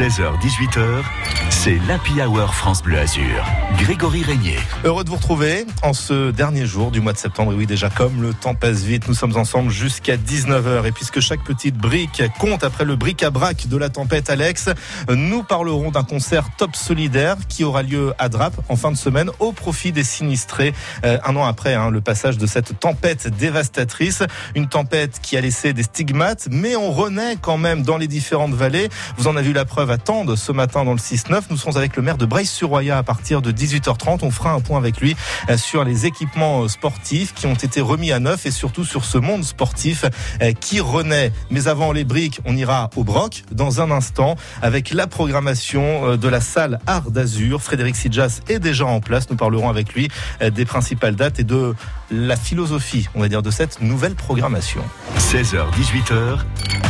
16h-18h, c'est l'Happy Hour France Bleu Azur. Grégory Régnier. Heureux de vous retrouver en ce dernier jour du mois de septembre. Et oui, déjà comme le temps passe vite, nous sommes ensemble jusqu'à 19h. Et puisque chaque petite brique compte après le bric-à-brac de la tempête Alex, nous parlerons d'un concert top solidaire qui aura lieu à Drape en fin de semaine au profit des sinistrés. Euh, un an après hein, le passage de cette tempête dévastatrice, une tempête qui a laissé des stigmates, mais on renaît quand même dans les différentes vallées. Vous en avez vu la preuve à Tende ce matin dans le 6-9. Nous serons avec le maire de Breil-sur-Roya à partir de 18h30. On fera un point avec lui euh, sur les équipements euh, sportifs qui ont été remis à neuf et surtout sur ce monde sportif euh, qui renaît. Mais avant les briques, on ira au Broc dans un instant avec la programmation de la salle Art d'Azur. Frédéric Sidjas est déjà en place. Nous parlerons avec lui des principales dates et de la philosophie, on va dire, de cette nouvelle programmation. 16h-18h,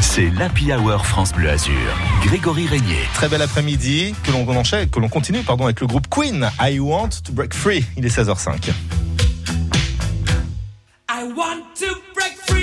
c'est l'Happy Hour France Bleu Azur. Grégory Très bel après-midi que l'on enchaîne, que l'on continue pardon, avec le groupe Queen. I want to break free. Il est 16h05. I want to break free.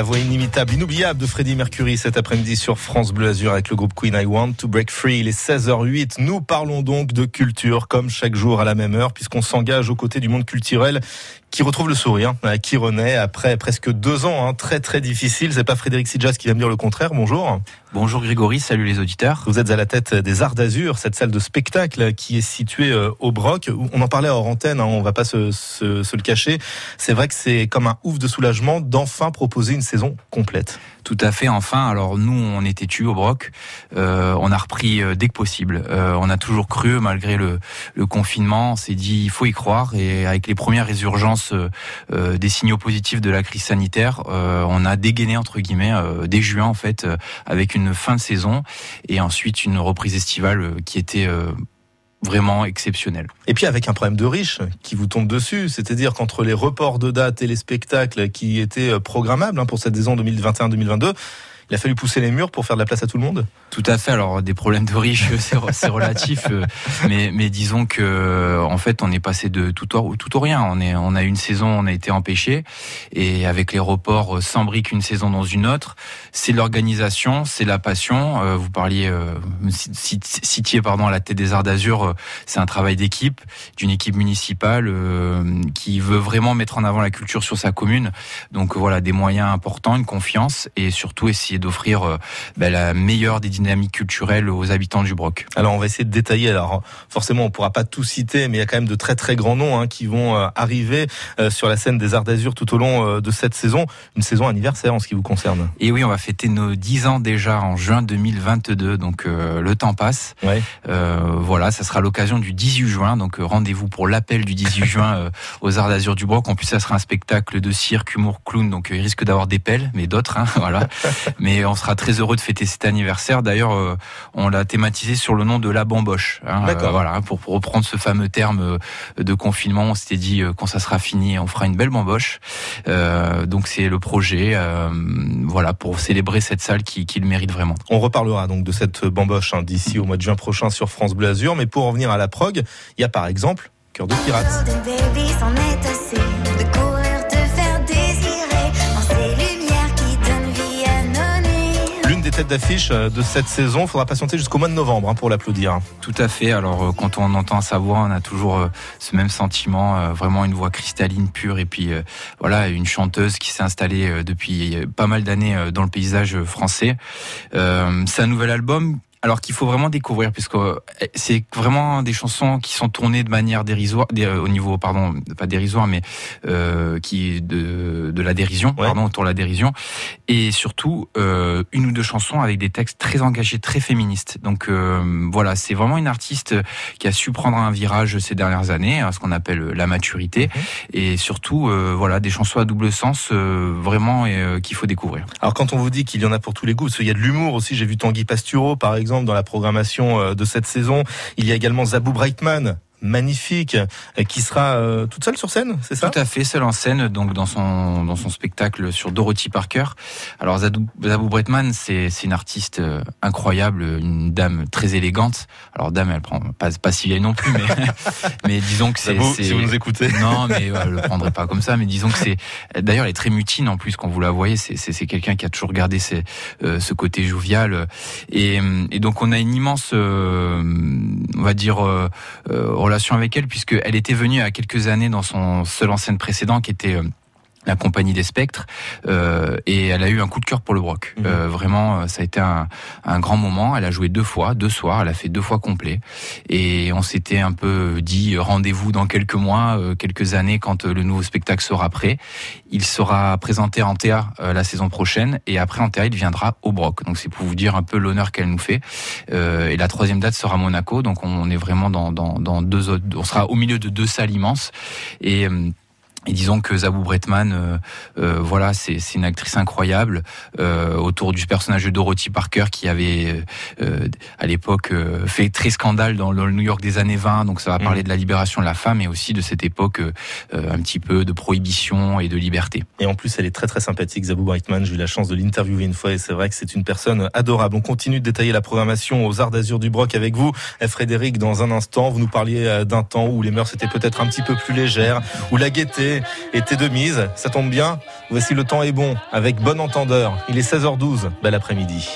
La voix inimitable, inoubliable de Freddie Mercury cet après-midi sur France Bleu Azur avec le groupe Queen I Want to Break Free. Il est 16h08. Nous parlons donc de culture comme chaque jour à la même heure puisqu'on s'engage aux côtés du monde culturel qui retrouve le sourire, euh, qui renaît après presque deux ans hein, très très difficiles. C'est pas Frédéric Sidjas qui va me dire le contraire. Bonjour. Bonjour Grégory, salut les auditeurs. Vous êtes à la tête des Arts d'Azur, cette salle de spectacle qui est située euh, au Broc. On en parlait hors antenne, hein, on va pas se, se- se le cacher. C'est vrai que c'est comme un ouf de soulagement d'enfin proposer une saison complète. Tout à fait, enfin, alors nous on était tués au Broc, Euh, on a repris euh, dès que possible. Euh, on a toujours cru, malgré le, confinement, on s'est dit il faut y croire. Et avec les premières résurgences des signaux positifs de la crise sanitaire, on a dégainé entre guillemets dès juin en fait avec une fin de saison et ensuite une reprise estivale qui était vraiment exceptionnel. Et puis avec un problème de riche qui vous tombe dessus, c'est-à-dire qu'entre les reports de dates et les spectacles qui étaient euh, programmables hein, pour cette saison 2021-2022, il a fallu pousser les murs pour faire de la place à tout le monde. Tout à fait. Alors des problèmes de riches, c'est relatif, euh, mais disons que en fait on est passé de tout au rien. On est on a une saison, on a été empêché, et avec les reports euh, s'embrique une saison dans une autre. C'est l'organisation, c'est la passion. Euh, Vous parliez euh, ci- ci- citiez pardon à la tête des Arts d'Azur. euh, C'est un travail d'équipe, d'une équipe municipale euh, qui veut vraiment mettre en avant la culture sur sa commune. Donc voilà des moyens importants, une confiance et surtout essayer d'offrir euh, ben, la meilleure des dynamiques culturelles aux habitants du Broc. Alors on va essayer de détailler. Alors forcément on pourra pas tout citer, mais il y a quand même de très très grands noms hein, qui vont euh, arriver euh, sur la scène des Arts d'Azur tout au long de cette saison, une saison anniversaire en ce qui vous concerne. Et oui, on va fêter nos 10 ans déjà en juin 2022, donc euh, le temps passe. Ouais. Euh, voilà, ça sera l'occasion du 18 juin, donc rendez-vous pour l'appel du 18 juin euh, aux Arts d'Azur du Broc. En plus, ça sera un spectacle de cirque, humour, clown, donc il risque d'avoir des pelles, mais d'autres, hein, voilà. Mais on sera très heureux de fêter cet anniversaire. D'ailleurs, euh, on l'a thématisé sur le nom de la bamboche. hein, D'accord. euh, voilà, pour, pour reprendre ce fameux terme euh, de confinement, on s'était dit quand ça sera fini, on fera une belle bamboche. Euh, donc c'est le projet, euh, voilà, pour célébrer cette salle qui, qui le mérite vraiment. On reparlera donc de cette bamboche hein, d'ici au mois de juin prochain sur France Bleu Azur. Mais pour en venir à la prog, il y a par exemple Cœur de pirate. Des têtes d'affiche euh, de cette saison. Faudra patienter jusqu'au mois de novembre hein, pour l'applaudir. Tout à fait. Alors euh, quand on entend sa voix, on a toujours euh, ce même sentiment, vraiment une voix cristalline, pure, et puis voilà une chanteuse qui s'est installée depuis pas mal d'années dans le paysage français. C'est un nouvel album. Alors qu'il faut vraiment découvrir, puisque euh, c'est vraiment des chansons qui sont tournées de manière dérisoire, dé- au niveau, pardon, pas dérisoire, mais euh, qui de, de la dérision, Ouais. pardon, autour de la dérision, et surtout euh, une ou deux chansons avec des textes très engagés, très féministes. Donc euh, voilà, c'est vraiment une artiste qui a su prendre un virage ces dernières années, ce qu'on appelle la maturité, et surtout euh, voilà des chansons à double sens, euh, vraiment euh, qu'il faut découvrir. Alors quand on vous dit qu'il y en a pour tous les goûts, parce qu'il y a de l'humour aussi, j'ai vu Tanguy Pastureau par exemple dans la programmation euh, de cette saison. Il y a également Zabou Breitman, magnifique, euh, qui sera euh, toute seule sur scène, c'est ça? Tout à fait, seule en scène, donc dans son dans son spectacle sur Dorothy Parker. Alors Zadou, Zabou Bretman, c'est c'est une artiste euh, incroyable, une dame très élégante. Alors dame, elle prend pas pas si vieille non plus, mais mais disons que c'est Zabou, si vous nous écoutez. Non, mais ouais, je le prendrai pas comme ça. Mais disons que c'est. D'ailleurs, elle est très mutine en plus quand vous la voyez. C'est c'est quelqu'un qui a toujours gardé ses, euh, ce côté jovial. Et, et donc on a une immense, euh, on va dire, relation avec elle puisque elle était venue a quelques années dans son seul en précédent qui était euh, la compagnie des spectres euh, et elle a eu un coup de cœur pour le Broc. Mhm. Euh, vraiment, euh, ça a été un, un grand moment. Elle a joué deux fois, deux soirs. Elle a fait deux fois complet et on s'était un peu dit euh, rendez-vous dans quelques mois, euh, quelques années quand euh, le nouveau spectacle sera prêt. Il sera présenté en théâtre euh, la saison prochaine et après en théâtre il viendra au Broc. Donc c'est pour vous dire un peu l'honneur qu'elle nous fait. Euh, et la troisième date sera Monaco. Donc on est vraiment dans, dans, dans deux autres. On sera au milieu de deux salles immenses et et disons que Zabou Bretman, euh, euh, voilà, c'est une actrice incroyable euh, autour du personnage de Dorothy Parker qui avait euh, à l'époque euh, fait très scandale dans le New York des années 20. Donc ça va parler de la libération de la femme et aussi de cette époque euh, euh, un petit peu de prohibition et de liberté. Et en plus, elle est très très sympathique, Zabou Breitman. J'ai eu la chance de l'interviewer une fois et c'est vrai que c'est une personne adorable. On continue de détailler la programmation aux Arts d'Azur du Broc avec vous, Frédéric, dans un instant. Vous nous parliez euh, d'un temps où les mœurs étaient peut-être un petit peu plus légères, où la gaieté était de mise. Ça tombe bien. Voici le temps est bon avec bon entendeur. Il est 16h12. Bel après-midi.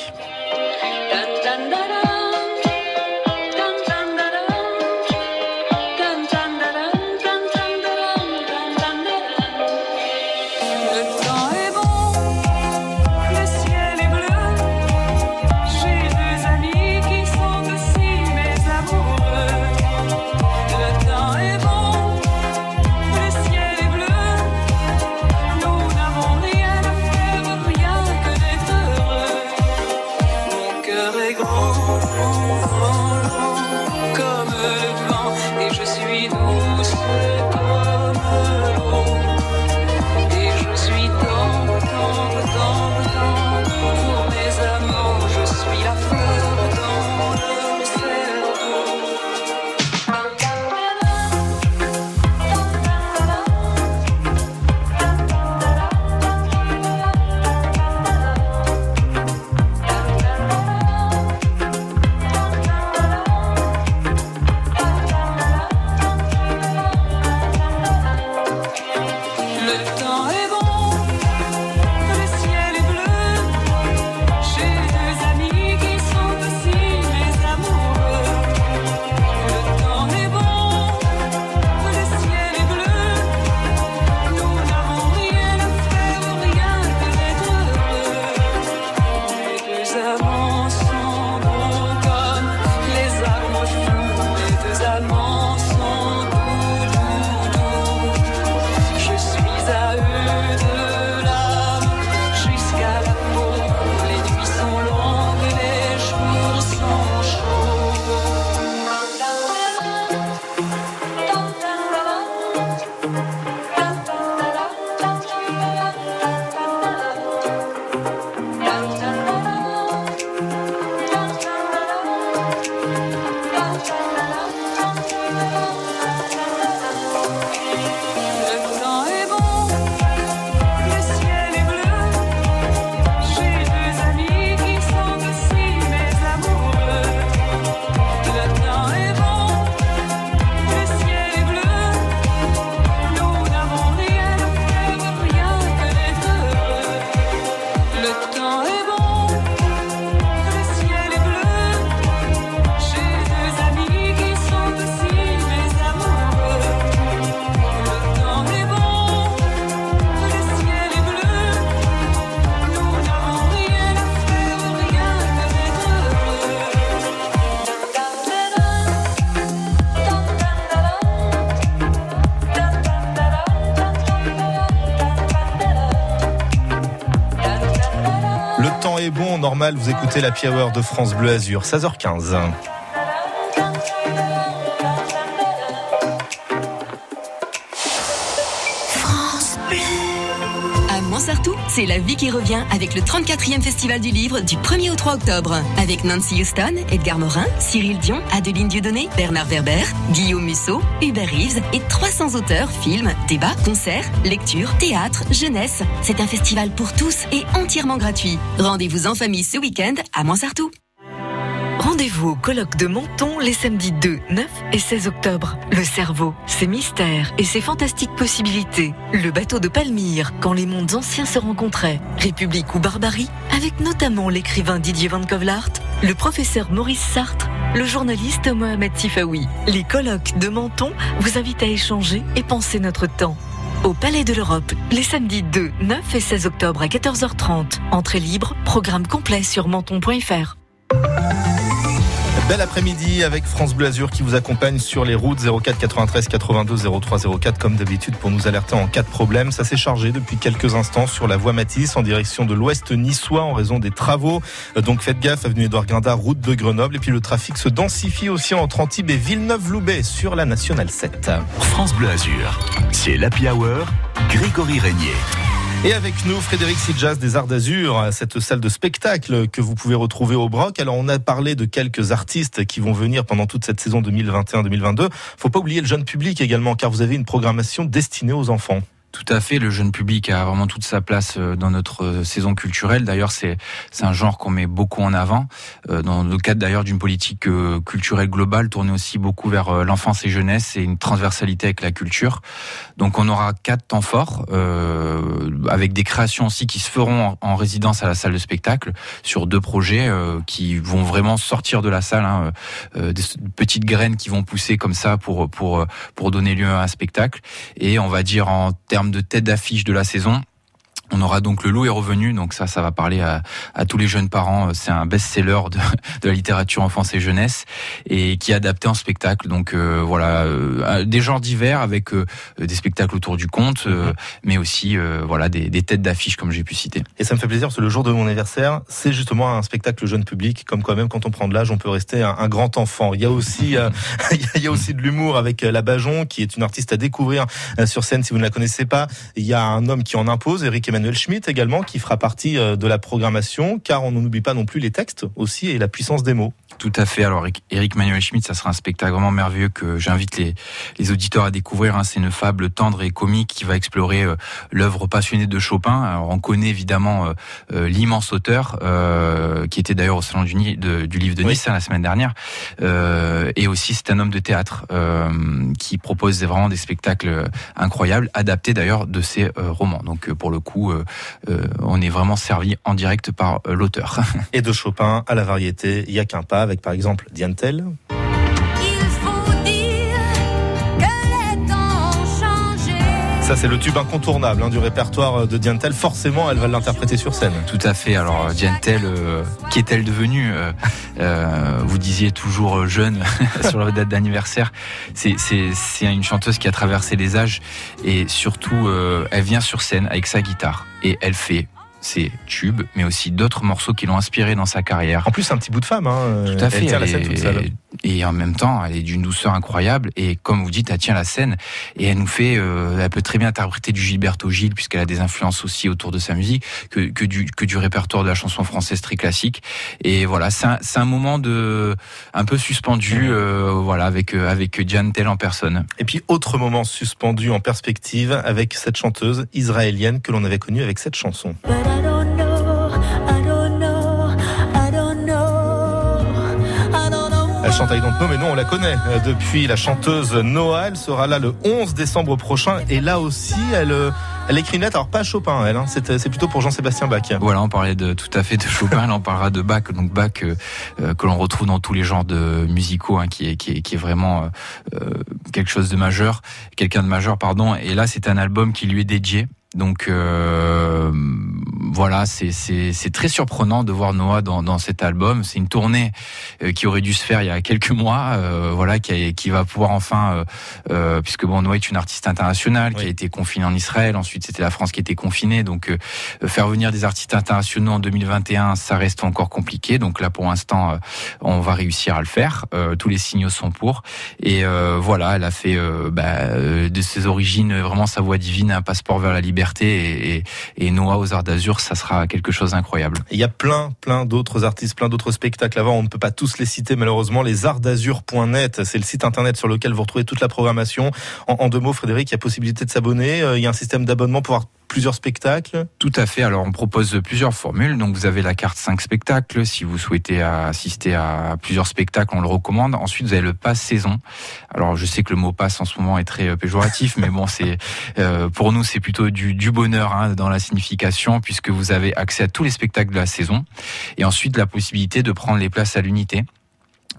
Écoutez la Hour de France Bleu Azur, 16h15. C'est la vie qui revient avec le 34e Festival du Livre du 1er au 3 octobre. Avec Nancy Houston, Edgar Morin, Cyril Dion, Adeline Dieudonné, Bernard Werber, Guillaume Musso, Hubert Reeves et 300 auteurs, films, débats, concerts, lectures, théâtre, jeunesse. C'est un festival pour tous et entièrement gratuit. Rendez-vous en famille ce week-end à Montsartou. Rendez-vous au colloque de Menton les samedis 2, 9 et 16 octobre. Le cerveau, ses mystères et ses fantastiques possibilités. Le bateau de Palmyre, quand les mondes anciens se rencontraient. République ou barbarie, avec notamment l'écrivain Didier Van Kovlart, le professeur Maurice Sartre, le journaliste Mohamed Tifaoui. Les colloques de Menton vous invitent à échanger et penser notre temps. Au Palais de l'Europe, les samedis 2, 9 et 16 octobre à 14h30. Entrée libre, programme complet sur menton.fr. Bel après-midi avec France Bleu Azur qui vous accompagne sur les routes 04 93 82 03 04 comme d'habitude pour nous alerter en cas de problème. Ça s'est chargé depuis quelques instants sur la voie Matisse en direction de l'ouest niçois en raison des travaux. Euh, Donc faites gaffe, avenue Édouard Guindard, route de Grenoble. Et puis le trafic se densifie aussi entre Antibes et Villeneuve-Loubet sur la Nationale 7. France Bleu Azur, c'est l'Happy Hour, Grégory Régnier. Et avec nous, Frédéric Sidjas des Arts d'Azur, cette salle de spectacle que vous pouvez retrouver au Broc. Alors, on a parlé de quelques artistes qui vont venir pendant toute cette saison 2021-2022. Faut pas oublier le jeune public également, car vous avez une programmation destinée aux enfants. Tout à fait, le jeune public a vraiment toute sa place euh, dans notre euh, saison culturelle. D'ailleurs, c'est un genre qu'on met beaucoup en avant euh, dans le cadre d'ailleurs d'une politique culturelle globale tournée aussi beaucoup vers l'enfance et jeunesse et une transversalité avec la culture. Donc, on aura quatre temps forts euh, avec des créations aussi qui se feront en résidence à la salle de spectacle sur deux projets euh, qui vont vraiment sortir de la salle, hein, euh, des petites graines qui vont pousser comme ça pour pour pour donner lieu à un spectacle. Et on va dire en termes de tête d'affiche de la saison. On aura donc le loup est revenu, donc ça, ça va parler à, à tous les jeunes parents. C'est un best-seller de, de la littérature enfance et jeunesse et qui est adapté en spectacle. Donc euh, voilà, euh, des genres divers avec euh, des spectacles autour du conte, euh, mais aussi euh, voilà des, des têtes d'affiche comme j'ai pu citer. Et ça me fait plaisir parce que le jour de mon anniversaire, c'est justement un spectacle jeune public. Comme quoi même quand on prend de l'âge, on peut rester un, un grand enfant. Il y a aussi, euh, il y a aussi de l'humour avec euh, la Bajon, qui est une artiste à découvrir euh, sur scène si vous ne la connaissez pas. Il y a un homme qui en impose, Eric Emmanuel Schmitt également, qui fera partie euh, de la programmation, car on n'oublie pas non plus les textes aussi et la puissance des mots. Tout à fait. Alors, Eric- Manuel Schmitt, ça sera un spectacle vraiment merveilleux que j'invite les, les auditeurs à découvrir. hein. C'est une fable tendre et comique qui va explorer euh, l'œuvre passionnée de Chopin. Alors, on connaît évidemment euh, l'immense auteur, qui était d'ailleurs au salon du, du livre de Oui. Nice hein, la semaine dernière. Et aussi, c'est un homme de théâtre qui propose vraiment des spectacles incroyables, adaptés d'ailleurs de ses romans. Donc, pour le coup, on est vraiment servi en direct par euh, l'auteur. Et de Chopin à la variété, il y a qu'un pas avec par exemple Diane. Ça c'est le tube incontournable hein, du répertoire de Diane Tell. Forcément, elle va l'interpréter sur scène. Tout à fait. Alors, Diane Tell, euh, qu'est-elle devenue Euh, euh, Vous disiez toujours euh, jeune sur la date d'anniversaire. C'est, une chanteuse qui a traversé les âges et surtout, euh, elle vient sur scène avec sa guitare et elle fait ses tubes, mais aussi d'autres morceaux qui l'ont inspirée dans sa carrière. En plus, c'est un petit bout de femme. Hein. Tout à fait. Elle tient la scène toute seule. Et en même temps, elle est d'une douceur incroyable. Et comme vous dites, elle tient la scène. Et elle nous fait, euh, elle peut très bien interpréter du Gilberto Gil, puisqu'elle a des influences aussi autour de sa musique, que, que du, que du répertoire de la chanson française très classique. Et voilà, c'est un, moment de, un peu suspendu, euh, voilà, avec, euh, avec Diane Tell en personne. Et puis, autre moment suspendu en perspective avec cette chanteuse israélienne que l'on avait connue avec cette chanson. Know, mais non, on la connaît euh, depuis la chanteuse. Elle sera là le 11 décembre prochain. Et là aussi, elle, euh, écrit une lettre. Alors, pas Chopin, elle. Hein, c'est, c'est plutôt pour Jean-Sébastien Bach. Voilà, on parlait de tout à fait de Chopin, là on parlera de Bach, donc Bach euh, euh, que l'on retrouve dans tous les genres de musicaux, hein, qui est vraiment euh, euh, quelque chose de majeur, quelqu'un de majeur, pardon. Et là, c'est un album qui lui est dédié. Donc euh, voilà, c'est très surprenant de voir Noah dans dans cet album. C'est une tournée euh, qui aurait dû se faire il y a quelques mois, euh, voilà, qui a- qui va pouvoir enfin, euh, euh, puisque bon Noah est une artiste internationale qui a été confinée en Israël. Ensuite, c'était la France qui était confinée, donc euh, faire venir des artistes internationaux en 2021, ça reste encore compliqué. Donc là, pour l'instant, euh, on va réussir à le faire. Euh, tous les signaux sont pour. Et euh, voilà, elle a fait euh, bah, de ses origines vraiment sa voix divine, un passeport vers la liberté. Et, et, et Noah aux Arts d'Azur, ça sera quelque chose d'incroyable. Il y a plein, plein d'autres artistes, plein d'autres spectacles avant. On ne peut pas tous les citer malheureusement. Les artsdazur.net, c'est le site internet sur lequel vous retrouvez toute la programmation. En, en deux mots, Frédéric, il y a possibilité de s'abonner. Euh, Il y a un système d'abonnement pour avoir plusieurs spectacles. Tout à fait. Alors, on propose plusieurs formules. Donc, vous avez la carte 5 spectacles. Si vous souhaitez assister à plusieurs spectacles, on le recommande. Ensuite, vous avez le pass saison. Alors, je sais que le mot pass en ce moment est très euh, péjoratif, mais bon, c'est euh, pour nous, c'est plutôt du, du bonheur hein, dans la signification, puisque vous avez accès à tous les spectacles de la saison. Et ensuite, la possibilité de prendre les places à l'unité.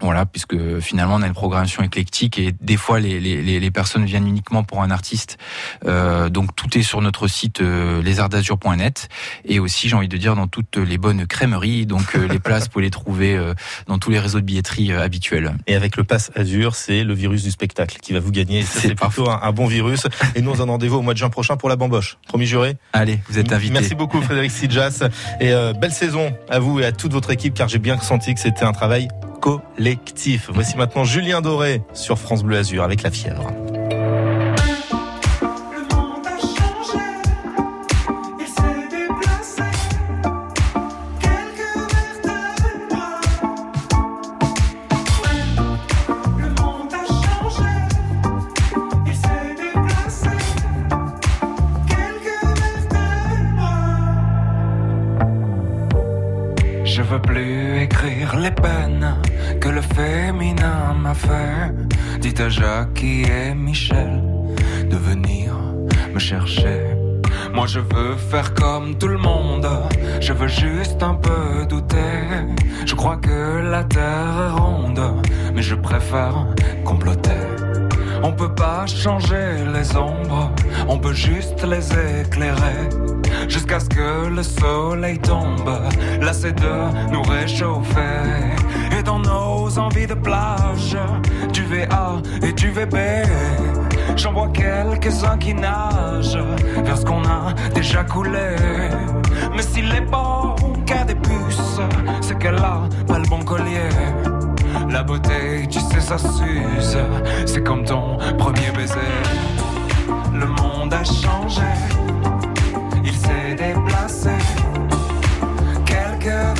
Voilà, puisque finalement on a une programmation éclectique et des fois les, les, les personnes viennent uniquement pour un artiste. Euh, donc tout est sur notre site euh, lesartdazur.net et aussi j'ai envie de dire dans toutes les bonnes crèmeries. Donc euh, les places pour les trouver euh, dans tous les réseaux de billetterie euh, habituels. Et avec le pass Azur, c'est le virus du spectacle qui va vous gagner. C'est plutôt un, un bon virus. Et nous, on a rendez-vous au mois de juin prochain pour la bamboche. Promis juré Allez, vous êtes invités. Merci beaucoup Frédéric Sidjas. Et euh, belle saison à vous et à toute votre équipe car j'ai bien senti que c'était un travail collectif. Voici maintenant Julien Doré sur France Bleu Azur avec la fièvre. Dites à Jackie et Michel de venir me chercher. Moi je veux faire comme tout le monde, je veux juste un peu douter. Je crois que la terre est ronde, mais je préfère comploter. On peut pas changer les ombres, on peut juste les éclairer. Jusqu'à ce que le soleil tombe, lassé de nous réchauffer. Dans nos envies de plage, du VA et du VB, j'en vois quelques-uns qui nagent vers ce qu'on a déjà coulé. Mais s'il est bon qu'à des puces, c'est qu'elle a pas le bon collier. La beauté, tu sais, ça s'use. C'est comme ton premier baiser. Le monde a changé. Il s'est déplacé. Quelques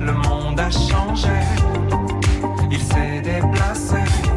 Le monde a changé, il s'est déplacé.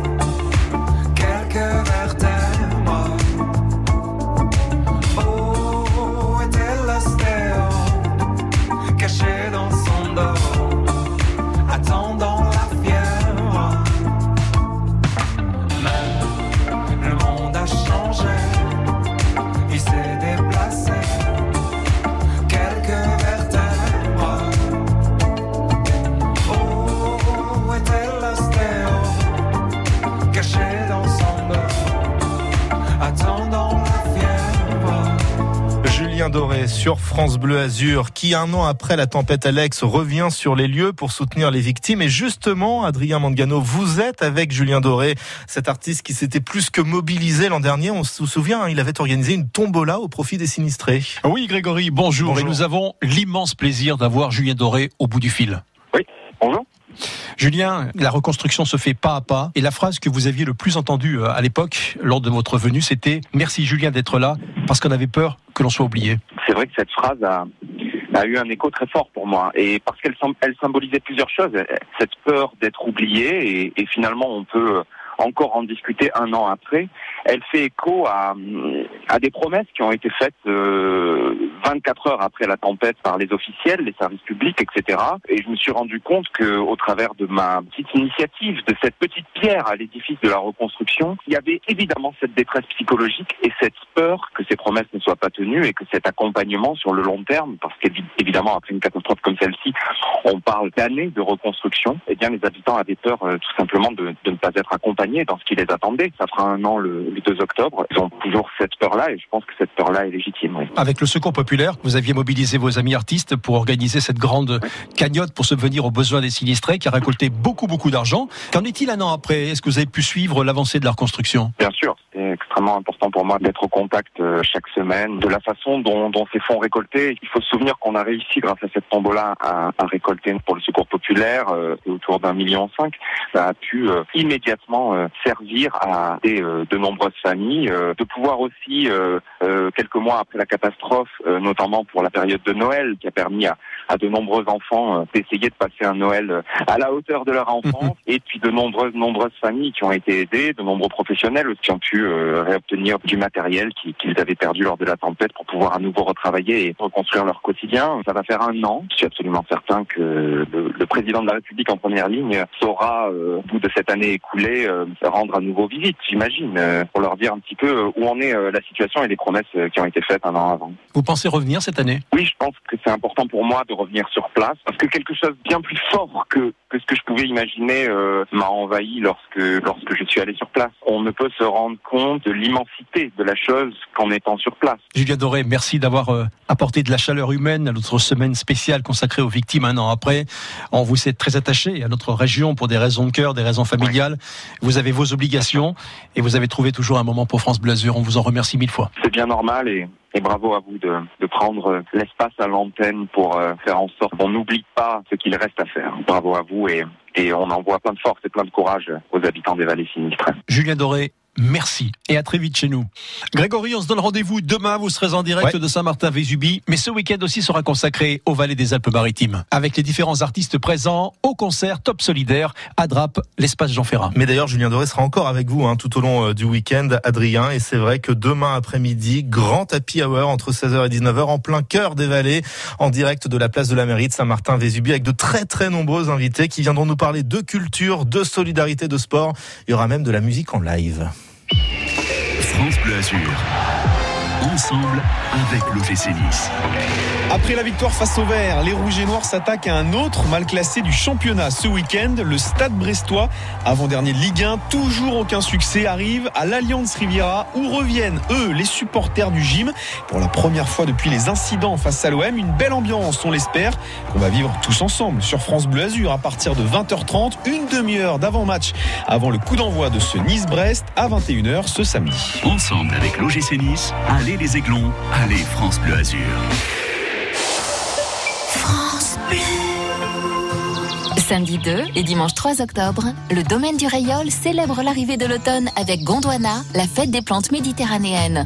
Sur France Bleu Azur, qui un an après la tempête Alex revient sur les lieux pour soutenir les victimes. Et justement, Adrien Mangano, vous êtes avec Julien Doré, cet artiste qui s'était plus que mobilisé l'an dernier. On se souvient, hein, il avait organisé une tombola au profit des sinistrés. Oui, Grégory, bonjour. Bonjour. Et nous avons l'immense plaisir d'avoir Julien Doré au bout du fil. Bonjour. Julien, la reconstruction se fait pas à pas. Et la phrase que vous aviez le plus entendue euh, à l'époque, lors de votre venue, c'était Merci Julien d'être là, parce qu'on avait peur que l'on soit oublié. Vrai que cette phrase a, a eu un écho très fort pour moi. Et parce qu'elle elle symbolisait plusieurs choses. Cette peur d'être oublié et finalement on peut encore en discuter un an après. Elle fait écho à, des promesses qui ont été faites euh, 24 heures après la tempête par les officiels, les services publics, etc. Et je me suis rendu compte que, au travers de ma petite initiative, de cette petite pierre à l'édifice de la reconstruction, il y avait évidemment cette détresse psychologique et cette peur que ces promesses ne soient pas tenues et que cet accompagnement sur le long terme, parce qu'évidemment après une catastrophe comme celle-ci, on parle d'années de reconstruction, eh bien les habitants avaient peur euh, tout simplement de ne pas être accompagnés dans ce qui les attendait. Ça fera un an le, le 2 octobre. Ils ont toujours cette peur-là et je pense que cette peur-là est légitime. oui. Avec le Secours populaire, vous aviez mobilisé vos amis artistes pour organiser cette grande cagnotte pour subvenir aux besoins des sinistrés qui a récolté beaucoup, beaucoup d'argent. Qu'en est-il un an après? Est-ce que vous avez pu suivre l'avancée de la reconstruction? Bien sûr, c'est extrêmement important pour moi d'être au contact euh, chaque semaine de la façon dont, ces fonds récoltés. Il faut se souvenir qu'on a réussi grâce à cette tombola à, à récolter pour le secours populaire euh, autour d'un million cinq. Ça a pu euh, immédiatement servir à des, de nombreuses familles, de pouvoir aussi quelques mois après la catastrophe, notamment pour la période de Noël, qui a permis à, à de nombreux enfants euh, d'essayer de passer un Noël euh, à la hauteur de leur enfance, et puis de nombreuses nombreuses familles qui ont été aidées, de nombreux professionnels aussi qui ont pu euh, réobtenir du matériel qui- qu'ils avaient perdu lors de la tempête pour pouvoir à nouveau retravailler et reconstruire leur quotidien. Ça va faire un an. Je suis absolument certain que le, le président de la République en première ligne saura, euh, au bout de cette année écoulée, euh, rendre à nouveau visite, j'imagine, euh, pour leur dire un petit peu où en est la situation et les promesses qui ont été faites un an avant. Vous pensez revenir cette année? Oui, je pense que c'est important pour moi de revenir sur place parce que quelque chose de bien plus fort que, que ce que je pouvais imaginer euh, m'a envahi lorsque lorsque je suis allé sur place. On ne peut se rendre compte de l'immensité de la chose qu'en étant sur place. Julien Doré, merci d'avoir euh, apporté de la chaleur humaine à notre semaine spéciale consacrée aux victimes un an après. On vous est très attaché à notre région pour des raisons de cœur, des raisons familiales. Vous avez vos obligations et vous avez trouvé toujours un moment pour France Bleu Azur. On vous en remercie mille fois. C'est bien normal et, et bravo à vous de, prendre euh, l'espace à l'antenne pour euh, faire en sorte qu'on n'oublie pas ce qu'il reste à faire. Bravo à vous et, et on envoie plein de force et plein de courage aux habitants des vallées sinistrées. Julien Doré, merci et à très vite chez nous. Grégory, on se donne rendez-vous demain. Vous serez en direct Ouais. de Saint-Martin-Vésubie, mais ce week-end aussi sera consacré aux vallées des Alpes-Maritimes avec les différents artistes présents au concert Top Solidaire à Drape, l'espace Jean Ferrat. Mais d'ailleurs, Julien Doré sera encore avec vous hein, tout au long euh, du week-end, Adrien. Et c'est vrai que demain après-midi, grand happy hour entre 16h et 19h en plein cœur des vallées, en direct de la place de la mairie de Saint-Martin-Vésubie, avec de très très nombreux invités qui viendront nous parler de culture, de solidarité, de sport. Il y aura même de la musique en live. France Bleu Azur. Ensemble avec l'OGC Nice. Après la victoire face au Vert, les Rouges et Noirs s'attaquent à un autre mal classé du championnat. Ce week-end, le Stade Brestois, avant-dernier de Ligue 1, toujours aucun succès, arrive à l'Alliance Riviera où reviennent, eux, les supporters du gym. Pour la première fois depuis les incidents face à l'OM, une belle ambiance, on l'espère, qu'on va vivre tous ensemble sur France Bleu Azur à partir de 20h30, une demi-heure d'avant-match avant le coup d'envoi de ce Nice-Brest à 21h ce samedi. Ensemble avec l'OGC Nice, allez les Aiglons, allez France Bleu Azur. Samedi 2 et dimanche 3 octobre, le domaine du Rayol célèbre l'arrivée de l'automne avec Gondwana, la fête des plantes méditerranéennes.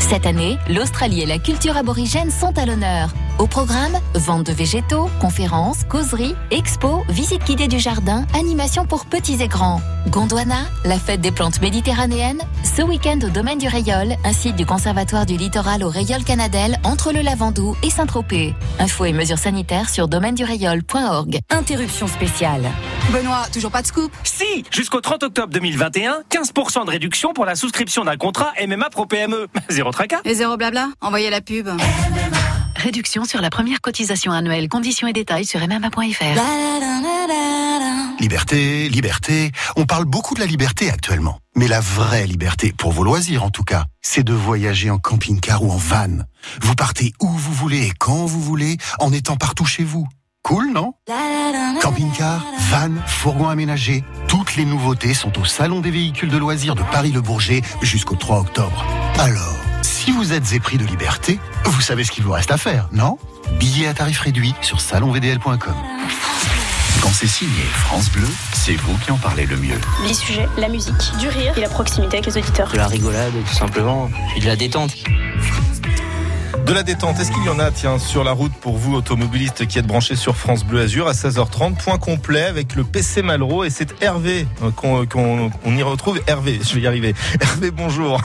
Cette année, l'Australie et la culture aborigène sont à l'honneur. Au programme, vente de végétaux, conférences, causeries, expos, visites guidées du jardin, animations pour petits et grands. Gondwana, la fête des plantes méditerranéennes, ce week-end au domaine du Rayol, un site du conservatoire du littoral au Rayol Canadel entre le Lavandou et Saint-Tropez. Infos et mesures sanitaires sur domaine-du-rayol.org. Interruption spéciale. Benoît, toujours pas de scoop? Si Jusqu'au 30 octobre 2021, 15% de réduction pour la souscription d'un contrat MMA Pro PME. Zéro tracas. Et zéro blabla? Envoyez la pub. Réduction sur la première cotisation annuelle. Conditions et détails sur mma.fr. Liberté, liberté. On parle beaucoup de la liberté actuellement. Mais la vraie liberté, pour vos loisirs en tout cas, c'est de voyager en camping-car ou en van. Vous partez où vous voulez et quand vous voulez, en étant partout chez vous. Cool, non? Camping-car, van, fourgon aménagé, toutes les nouveautés sont au Salon des véhicules de loisirs de Paris-le-Bourget jusqu'au 3 octobre. Alors, si vous êtes épris de liberté, vous savez ce qu'il vous reste à faire, non? Billets à tarif réduit sur salonvdl.com. Quand c'est signé France Bleu, c'est vous qui en parlez le mieux. Les sujets, la musique, du rire et la proximité avec les auditeurs. De la rigolade, tout simplement, puis de la détente. De la détente, est-ce qu'il y en a, tiens, sur la route pour vous, automobilistes qui êtes branchés sur France Bleu Azur à 16h30, point complet avec le PC Malraux et c'est Hervé euh, qu'on qu'on- on y retrouve. Hervé, je vais y arriver. Hervé, bonjour.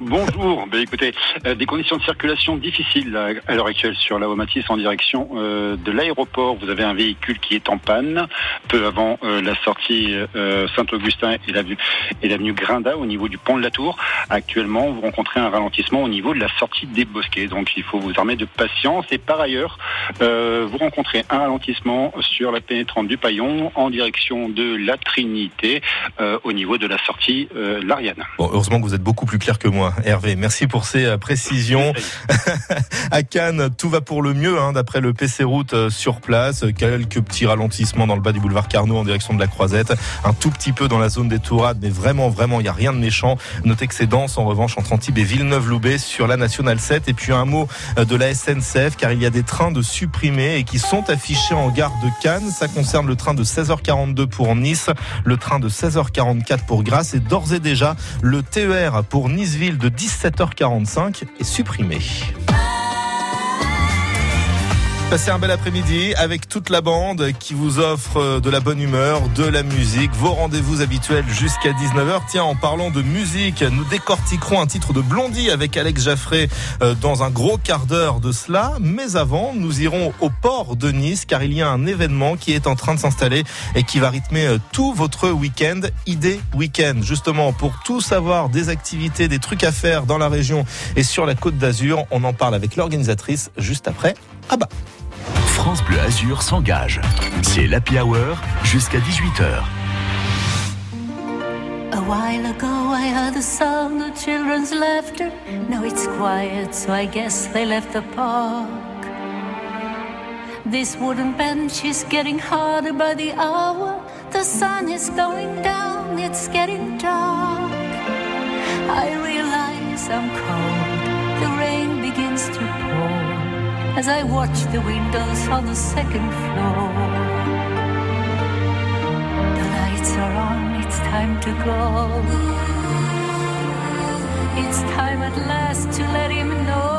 Bonjour. Ben, écoutez, euh, des conditions de circulation difficiles à, à l'heure actuelle sur la Matisse en direction euh, de l'aéroport. Vous avez un véhicule qui est en panne peu avant euh, la sortie euh, Saint-Augustin et l'avenue Grinda au niveau du pont de la Tour. Actuellement, vous rencontrez un ralentissement au niveau de la sortie des Bosquets. Donc, il faut vous armer de patience. Et par ailleurs, euh, vous rencontrez un ralentissement sur la pénétrante du Paillon en direction de la Trinité euh, au niveau de la sortie euh, L'Ariane. Bon, heureusement que vous êtes beaucoup plus clair que moi, Hervé. Merci pour ces euh, précisions. à Cannes, tout va pour le mieux, hein, d'après le PC Route euh, sur place. Quelques petits ralentissements dans le bas du boulevard Carnot en direction de la Croisette. Un tout petit peu dans la zone des Tourades, mais vraiment, vraiment, il n'y a rien de méchant. Notez que c'est dense, en revanche, entre Antibes et Villeneuve-Loubet sur la Nationale 7. Et puis un mot euh, de la SNCF, car il y a des trains de supprimés et qui sont affichés en gare de Cannes. Ça concerne le train de 16h42 pour Nice, le train de 16h44 pour Grasse et d'ores et déjà le TER pour Niceville de 17h45 est supprimé. Passez un bel après-midi avec toute la bande qui vous offre euh, de la bonne humeur, de la musique, vos rendez-vous habituels jusqu'à 19h. Tiens, en parlant de musique, nous décortiquerons un titre de Blondie avec Alex Jaffré euh, dans un gros quart d'heure de cela. Mais avant, nous irons au port de Nice car il y a un événement qui est en train de s'installer et qui va rythmer euh, tout votre week-end. Idée Week-end. Justement, pour tout savoir des activités, des trucs à faire dans la région et sur la côte d'Azur, on en parle avec l'organisatrice juste après. Ah bah. France Bleu Azur s'engage. C'est l'Happy Hour jusqu'à 18h. A while ago, I heard the sound of children's laughter. Now it's quiet, so I guess they left the park. This wooden bench is getting harder by the hour. The sun is going down, it's getting dark. I realize I'm cold, the rain begins to pour as I watch the windows on the second floor. The lights are on, it's time to go. It's time at last to let him know.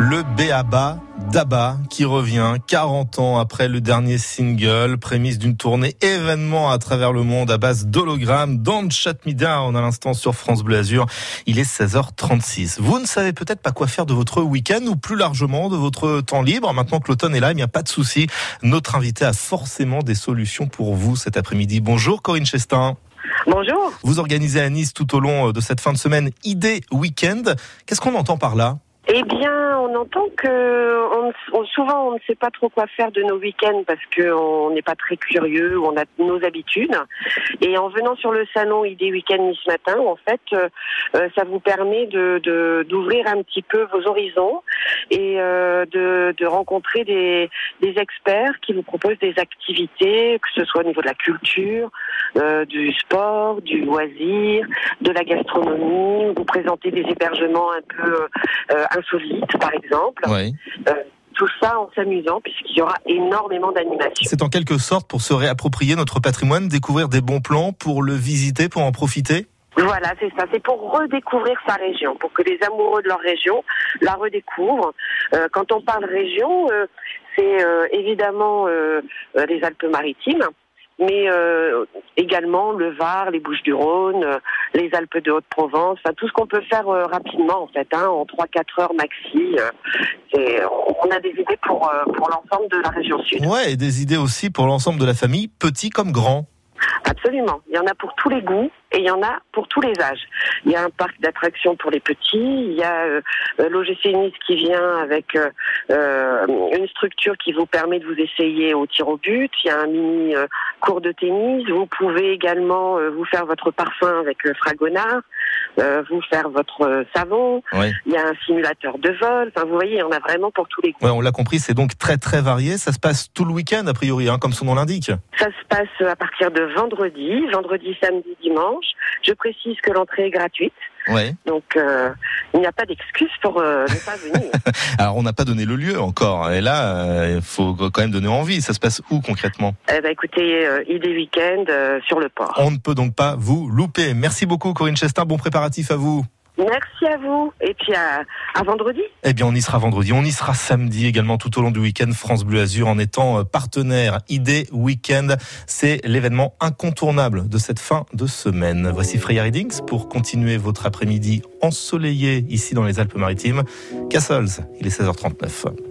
Le Béaba d'Abba qui revient 40 ans après le dernier single, prémisse d'une tournée événement à travers le monde à base d'hologrammes. Don't Shut Me Down à l'instant sur France Bleu Azur. Il est 16h36. Vous ne savez peut-être pas quoi faire de votre week-end ou plus largement de votre temps libre. Maintenant que l'automne est là, il n'y a pas de souci. Notre invité a forcément des solutions pour vous cet après-midi. Bonjour Corinne Chestin. Bonjour. Vous organisez à Nice tout au long de cette fin de semaine Idée Week-end. Qu'est-ce qu'on entend par là? Eh bien, on entend que on, souvent on ne sait pas trop quoi faire de nos week-ends parce qu'on n'est pas très curieux, on a nos habitudes. Et en venant sur le salon Idée Week-end Nice Matin, en fait, euh, euh, ça vous permet de d'ouvrir un petit peu vos horizons et euh, de, de rencontrer des, des experts qui vous proposent des activités, que ce soit au niveau de la culture, du sport, du loisir, de la gastronomie, vous présenter des hébergements un peu insolites, par exemple. Oui. Euh, tout ça en s'amusant, puisqu'il y aura énormément d'animations. C'est en quelque sorte pour se réapproprier notre patrimoine, découvrir des bons plans pour le visiter, pour en profiter? Voilà, c'est ça. C'est pour redécouvrir sa région, pour que les amoureux de leur région la redécouvrent. Euh, quand on parle région, euh, c'est euh, évidemment les Alpes-Maritimes, mais euh, également le Var, les Bouches-du-Rhône, euh, les Alpes de Haute-Provence, enfin tout ce qu'on peut faire euh, rapidement en fait, hein, en 3-4 heures maxi. on a des idées pour, pour l'ensemble de la région sud. Ouais, et des idées aussi pour l'ensemble de la famille, petits comme grands. Absolument. Il y en a pour tous les goûts et il y en a pour tous les âges. Il y a un parc d'attractions pour les petits. Il y a euh, euh, l'OGC Nice qui vient avec euh, euh, une structure qui vous permet de vous essayer au tir au but. Il y a un mini euh, cours de tennis. Vous pouvez également vous faire votre parfum avec euh, Fragonard, vous faire votre savon. Il y a un simulateur de vol. Enfin, vous voyez, il y en a vraiment pour tous les goûts. Ouais, on l'a compris, c'est donc très très varié. Ça se passe tout le week-end a priori, hein, comme son nom l'indique. Ça se passe à partir de vendredi, vendredi, samedi, dimanche. Je précise que l'entrée est gratuite. Ouais. Donc, euh, il n'y a pas d'excuse pour euh, ne pas venir. Alors on n'a pas donné le lieu encore. Et là, euh, il faut quand même donner envie. Ça se passe où concrètement? Eh ben, écoutez, idée week-end sur le port. On ne peut donc pas vous louper. Merci beaucoup Corinne Chestin. Bon préparatif à vous. Merci à vous. Et puis à, vendredi. Eh bien, on y sera vendredi, on y sera samedi également tout au long du week-end France Bleu Azur en étant euh, partenaire Idée Week-end. C'est l'événement incontournable de cette fin de semaine. Voici Freya Readings pour continuer votre après-midi ensoleillé ici dans les Alpes-Maritimes. Castles, il est 16h39.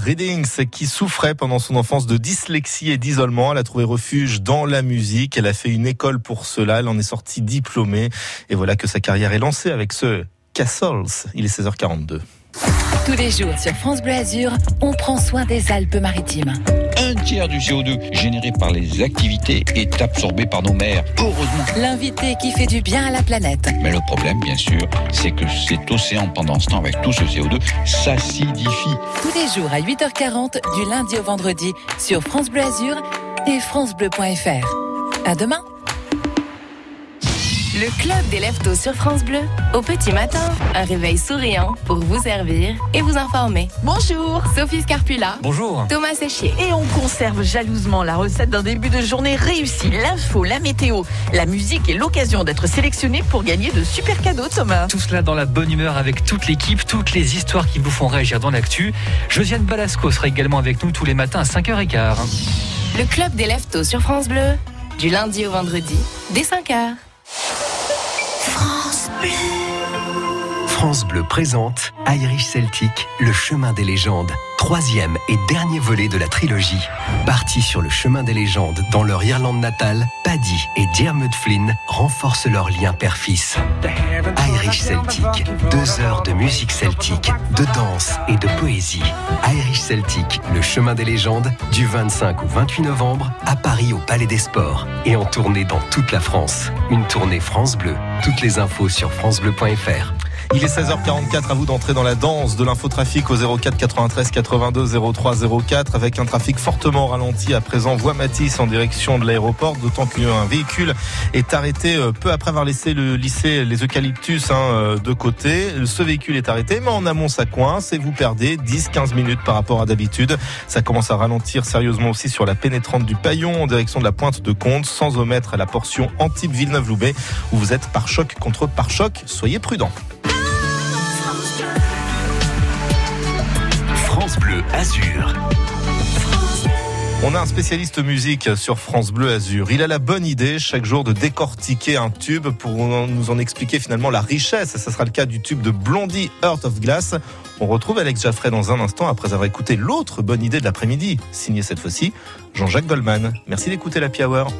Reddings, qui souffrait pendant son enfance de dyslexie et d'isolement, elle a trouvé refuge dans la musique. Elle a fait une école pour cela. Elle en est sortie diplômée. Et voilà que sa carrière est lancée avec ce Castles. Il est 16h42. Tous les jours sur France Bleu Azur, on prend soin des Alpes-Maritimes. Un tiers du CO2 généré par les activités est absorbé par nos mers. Heureusement. L'invité qui fait du bien à la planète. Mais le problème, bien sûr, c'est que cet océan, pendant ce temps, avec tout ce CO2, s'acidifie. Tous les jours à 8h40, du lundi au vendredi, sur France Bleu Azur et FranceBleu.fr. À demain. Le club des leftos sur France Bleu. Au petit matin, un réveil souriant pour vous servir et vous informer. Bonjour, Sophie Scarpula. Bonjour. Thomas Séchier. Et on conserve jalousement la recette d'un début de journée réussi. L'info, la météo, la musique et l'occasion d'être sélectionné pour gagner de super cadeaux, Thomas. Tout cela dans la bonne humeur avec toute l'équipe, toutes les histoires qui vous font réagir dans l'actu. Josiane Balasco sera également avec nous tous les matins à 5h15. Le club des leftos sur France Bleu. Du lundi au vendredi, dès 5h. France Bleu. France Bleu présente Irish Celtic, le chemin des légendes. Troisième et dernier volet de la trilogie. Partis sur le chemin des légendes dans leur Irlande natale, Paddy et Diarmuid Flynn renforcent leur lien père-fils. Irish Celtic, deux heures de musique celtique, de danse et de poésie. Irish Celtic, le chemin des légendes, du 25 au 28 novembre à Paris au Palais des Sports et en tournée dans toute la France. Une tournée France Bleu. Toutes les infos sur francebleu.fr. Il est 16h44, à vous d'entrer dans la danse de l'infotrafic au 04 93 82 03 04 avec un trafic fortement ralenti à présent voie Matisse en direction de l'aéroport, d'autant qu'un véhicule est arrêté euh, peu après avoir laissé le lycée Les Eucalyptus hein, euh, de côté. Ce véhicule est arrêté, mais en amont ça coince et vous perdez 10-15 minutes par rapport à d'habitude. Ça commence à ralentir sérieusement aussi sur la pénétrante du Paillon en direction de la pointe de Comte, sans omettre la portion Antibes Villeneuve-Loubet où vous êtes par choc contre par choc. Soyez prudents. France Bleu Azur. On a un spécialiste musique sur France Bleu Azur. Il a la bonne idée chaque jour de décortiquer un tube pour nous en expliquer finalement la richesse. Ça sera le cas du tube de Blondie Heart of Glass. On retrouve Alex Jaffray dans un instant après avoir écouté l'autre bonne idée de l'après-midi, signé cette fois-ci Jean-Jacques Goldman. Merci d'écouter la Hour.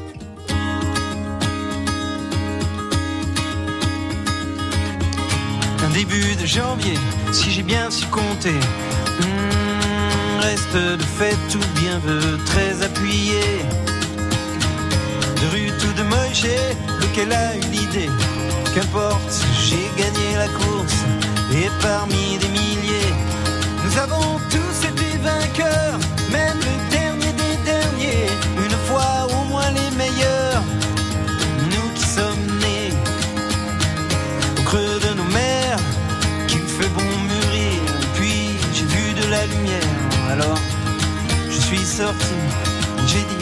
un début de janvier, si j'ai bien su compter. Hmm, reste de fait tout bien veut très appuyé. De rue tout de Moïse, lequel a eu l'idée? Qu'importe, j'ai gagné la course et parmi des milliers, nous avons tous été vainqueurs, même le dernier des derniers. Une fois au moins les meilleurs, nous qui sommes nés au creux de nos mers qu'il fait bon mûrir. Puis j'ai vu de la lumière, alors je suis sorti, j'ai dit.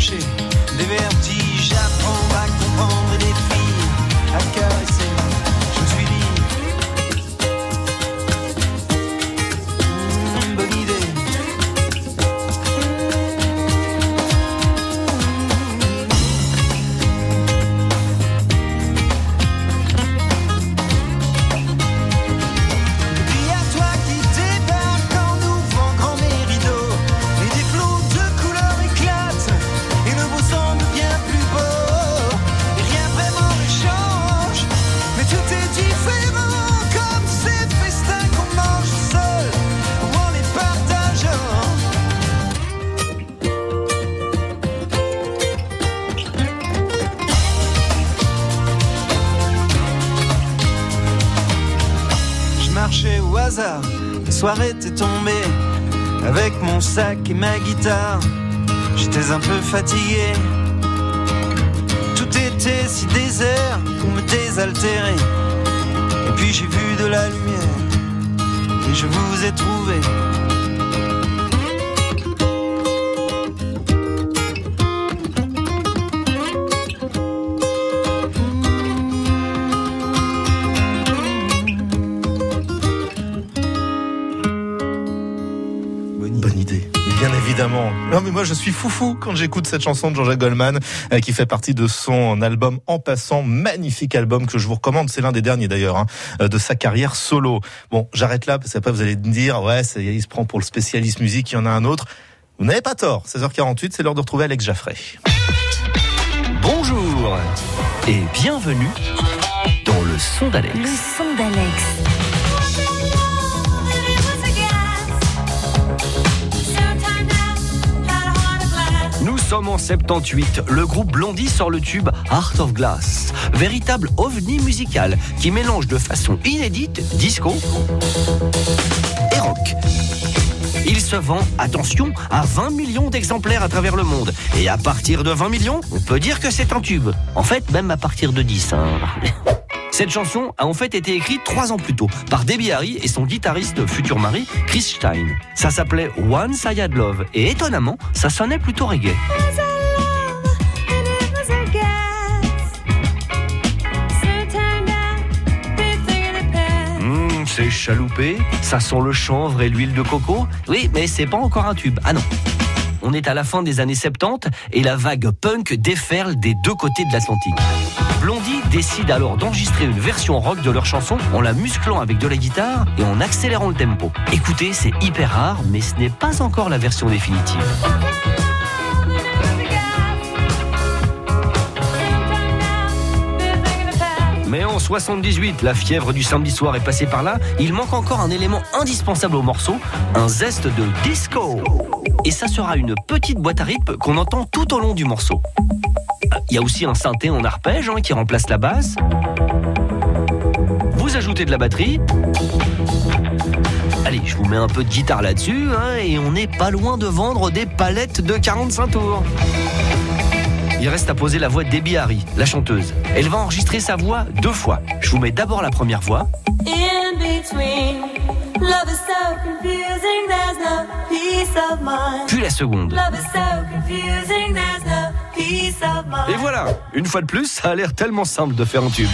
Chercher, des mon sac et ma guitare. J'étais un peu fatigué. Tout était si désert pour me désaltérer. Et puis j'ai vu de la lumière et je vous ai trouvé. Moi je suis foufou quand j'écoute cette chanson de Jean-Jacques Goldman euh, qui fait partie de son album En passant, magnifique album que je vous recommande, c'est l'un des derniers d'ailleurs hein, euh, de sa carrière solo. Bon, j'arrête là parce qu'après vous allez me dire ouais, ça y est, il se prend pour le spécialiste musique, il y en a un autre. Vous n'avez pas tort. 16h48, c'est l'heure de retrouver Alex Jaffray. Bonjour et bienvenue dans le son d'Alex. Le son d'Alex. Sommes en 78. Le groupe Blondie sort le tube Heart of Glass, véritable ovni musical qui mélange de façon inédite disco et rock. Il se vend, attention, à 20 millions d'exemplaires à travers le monde. Et à partir de 20 millions, on peut dire que c'est un tube. En fait, même à partir de 10. hein. Cette chanson a en fait été écrite trois ans plus tôt par Debbie Harry et son guitariste futur mari, Chris Stein. Ça s'appelait I Had Love et étonnamment, ça sonnait plutôt reggae. Mmh, c'est chaloupé, ça sent le chanvre et l'huile de coco. Oui, mais c'est pas encore un tube. Ah non. On est à la fin des années 70 et la vague punk déferle des deux côtés de l'Atlantique. Blondie décide alors d'enregistrer une version rock de leur chanson en la musclant avec de la guitare et en accélérant le tempo. Écoutez, c'est hyper rare, mais ce n'est pas encore la version définitive. Mais en 78, la fièvre du samedi soir est passée par là. Il manque encore un élément indispensable au morceau, un zeste de disco. Et ça sera une petite boîte à rythme qu'on entend tout au long du morceau. Il y a aussi un synthé en arpège hein, qui remplace la basse. Vous ajoutez de la batterie. Allez, je vous mets un peu de guitare là-dessus hein, et on n'est pas loin de vendre des palettes de 45 tours. Il reste à poser la voix de Debbie Harry, la chanteuse. Elle va enregistrer sa voix deux fois. Je vous mets d'abord la première voix, In between, love is so confusing, there's no peace of mind. puis la seconde. Love is so confusing, there's no peace of mind. Et voilà, une fois de plus, ça a l'air tellement simple de faire un tube.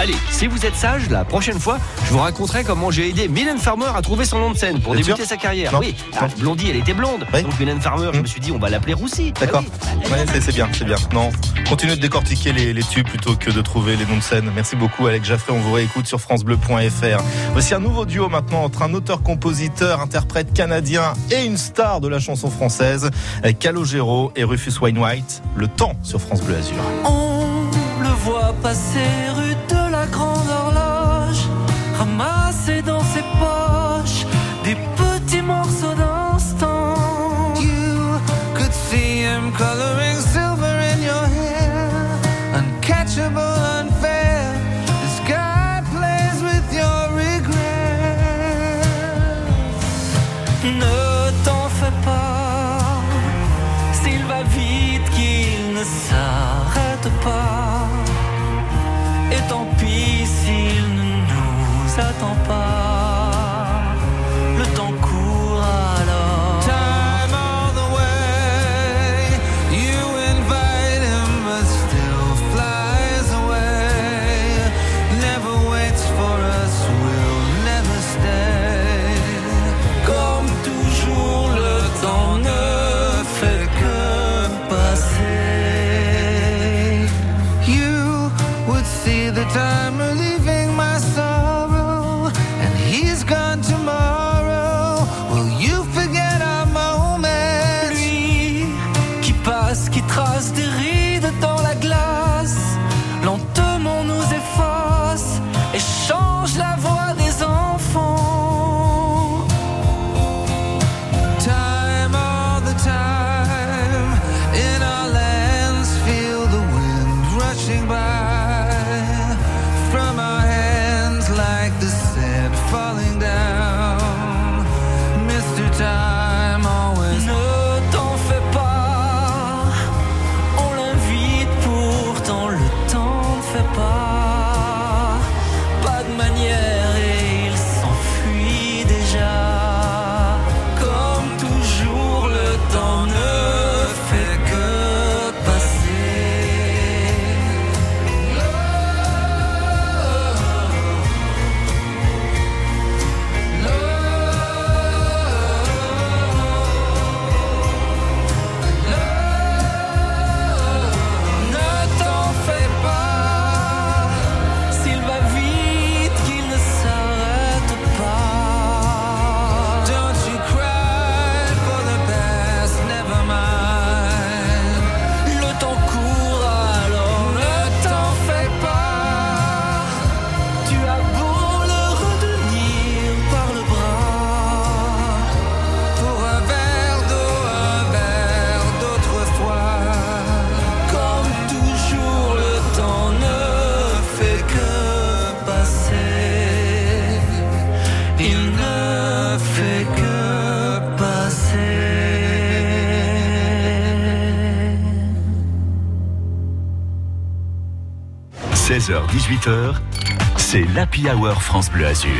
Allez, si vous êtes sage, la prochaine fois, je vous raconterai comment j'ai aidé Mylène Farmer à trouver son nom de scène pour Bien débuter sûr. sa carrière. Non. Oui, ah, Blondie, elle était blonde. Donc Mylène Farmer, je me suis dit, on va l'appeler Roussi. D'accord. Ouais, c'est- c'est bien, c'est bien. Non, continuez de décortiquer les, les tubes plutôt que de trouver les noms de scène. Merci beaucoup, Alex Jaffray. On vous réécoute sur FranceBleu.fr. Voici un nouveau duo maintenant entre un auteur-compositeur, interprète canadien et une star de la chanson française, Calogero et Rufus Wainwright. Le temps sur France Bleu Azur. On le voit passer rue Grande 16h-18h, c'est l'Happy Hour France Bleu Azur.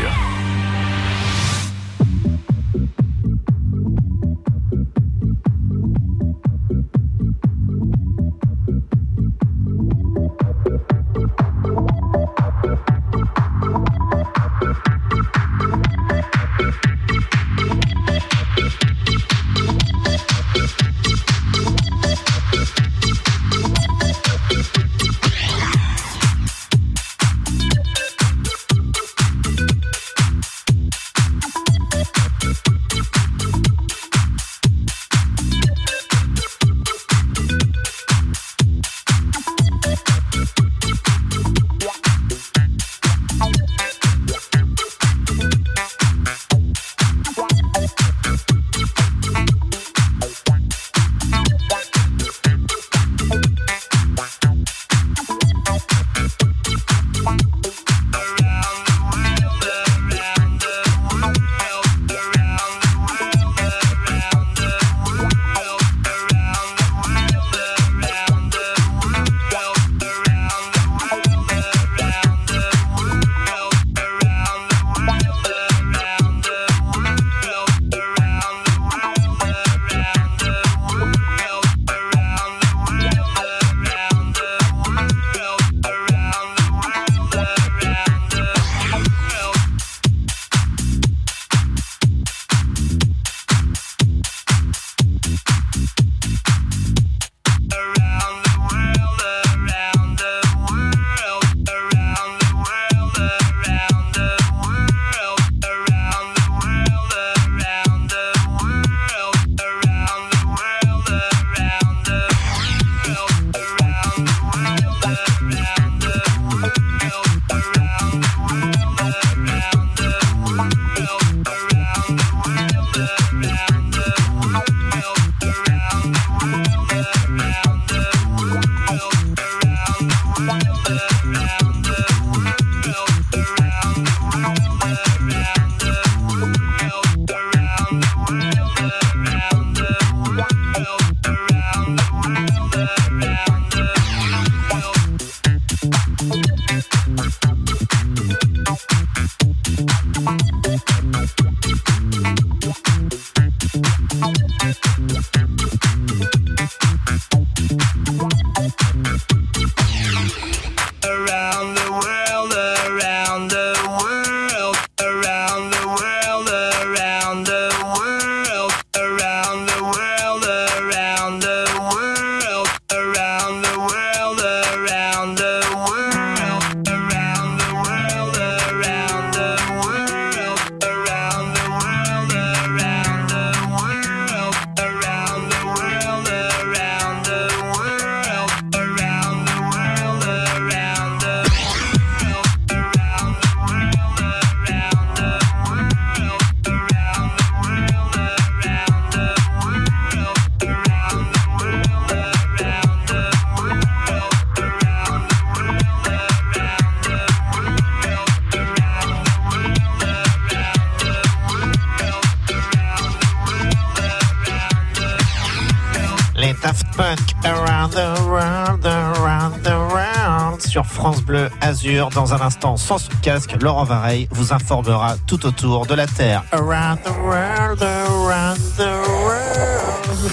Dans un instant, sans ce casque, Laurent Vareille vous informera tout autour de la Terre. Around the World, Around the World.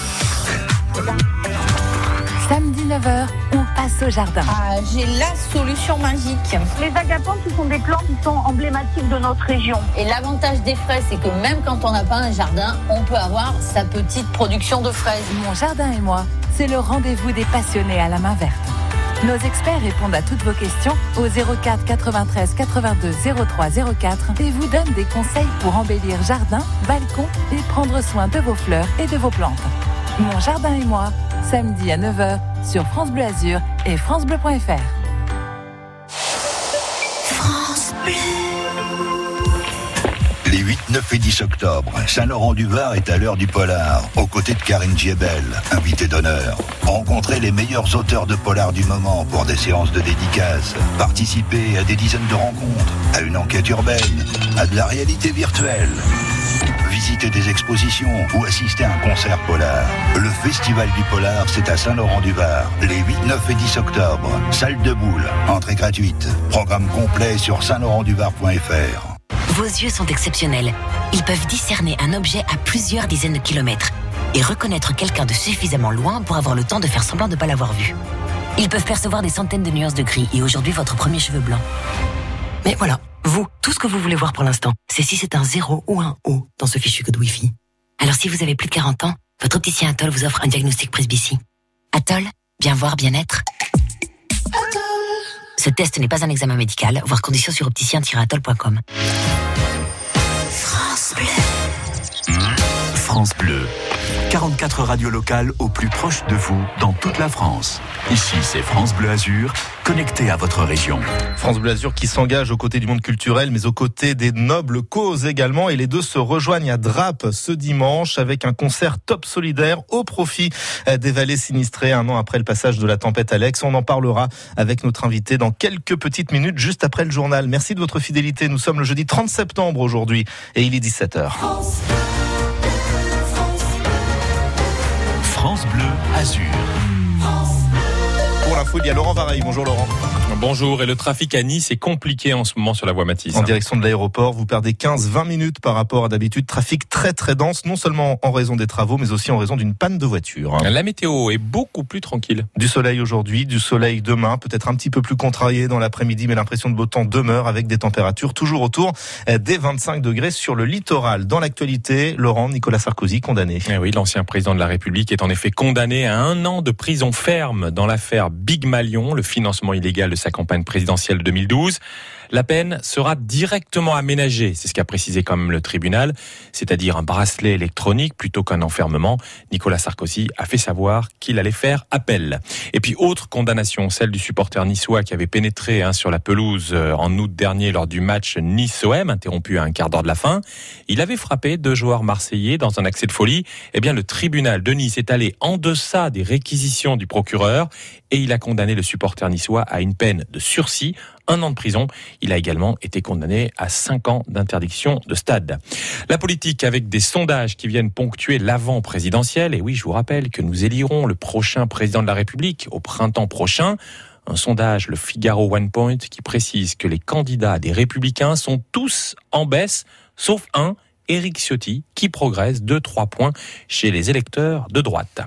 Samedi 9h, on passe au jardin. Ah, j'ai la solution magique. Les agapants, ce sont des plantes qui sont emblématiques de notre région. Et l'avantage des fraises, c'est que même quand on n'a pas un jardin, on peut avoir sa petite production de fraises. Mon jardin et moi, c'est le rendez-vous des passionnés à la main verte. Nos experts répondent à toutes vos questions au 04 93 82 03 04 et vous donnent des conseils pour embellir jardin, balcon et prendre soin de vos fleurs et de vos plantes. Mon jardin et moi, samedi à 9h sur France Bleu Azur et francebleu.fr. France 8, 9 et 10 octobre, Saint-Laurent-du-Var est à l'heure du polar, aux côtés de Karine Giebel, invitée d'honneur. Rencontrez les meilleurs auteurs de polar du moment pour des séances de dédicaces. Participez à des dizaines de rencontres, à une enquête urbaine, à de la réalité virtuelle. visiter des expositions ou assister à un concert polar. Le Festival du Polar, c'est à Saint-Laurent-du-Var, les 8, 9 et 10 octobre. Salle de boule, entrée gratuite. Programme complet sur saint-laurent-du-var.fr. Vos yeux sont exceptionnels. Ils peuvent discerner un objet à plusieurs dizaines de kilomètres et reconnaître quelqu'un de suffisamment loin pour avoir le temps de faire semblant de ne pas l'avoir vu. Ils peuvent percevoir des centaines de nuances de gris et aujourd'hui votre premier cheveu blanc. Mais voilà, vous, tout ce que vous voulez voir pour l'instant, c'est si c'est un 0 ou un O dans ce fichu code Wi-Fi. Alors si vous avez plus de 40 ans, votre opticien Atoll vous offre un diagnostic Presbytie. Atoll, bien voir, bien-être. Ce test n'est pas un examen médical, voir conditions sur opticien-atoll.com. France Bleu. France Bleu. 44 radios locales au plus proche de vous dans toute la France. Ici, c'est France Bleu Azur, connecté à votre région. France Bleu Azur qui s'engage aux côtés du monde culturel, mais aux côtés des nobles causes également. Et les deux se rejoignent à Drape ce dimanche avec un concert top solidaire au profit euh, des vallées sinistrées un an après le passage de la tempête Alex. On en parlera avec notre invité dans quelques petites minutes, juste après le journal. Merci de votre fidélité. Nous sommes le jeudi 30 septembre aujourd'hui et il est 17h. France Bleu Azur. Pour l'info, il y a Laurent Vareille. Bonjour Laurent. Bonjour, et le trafic à Nice est compliqué en ce moment sur la voie Matisse. En direction de l'aéroport, vous perdez 15-20 minutes par rapport à d'habitude. Trafic très très dense, non seulement en raison des travaux, mais aussi en raison d'une panne de voiture. La météo est beaucoup plus tranquille. Du soleil aujourd'hui, du soleil demain, peut-être un petit peu plus contrarié dans l'après-midi, mais l'impression de beau temps demeure avec des températures toujours autour des 25 degrés sur le littoral. Dans l'actualité, Laurent, Nicolas Sarkozy condamné. Eh oui, l'ancien président de la République est en effet condamné à un an de prison ferme dans l'affaire Big Malion, le financement illégal de sa campagne présidentielle 2012. La peine sera directement aménagée, c'est ce qu'a précisé quand même le tribunal, c'est-à-dire un bracelet électronique plutôt qu'un enfermement. Nicolas Sarkozy a fait savoir qu'il allait faire appel. Et puis autre condamnation, celle du supporter niçois qui avait pénétré hein, sur la pelouse euh, en août dernier lors du match Nice-OM, interrompu à un quart d'heure de la fin. Il avait frappé deux joueurs marseillais dans un accès de folie. Eh bien, le tribunal de Nice est allé en deçà des réquisitions du procureur et il a condamné le supporter niçois à une peine de sursis un an de prison. Il a également été condamné à cinq ans d'interdiction de stade. La politique avec des sondages qui viennent ponctuer l'avant présidentiel. Et oui, je vous rappelle que nous élirons le prochain président de la République au printemps prochain. Un sondage, le Figaro One Point, qui précise que les candidats des Républicains sont tous en baisse, sauf un, Éric Ciotti, qui progresse de 3 points chez les électeurs de droite.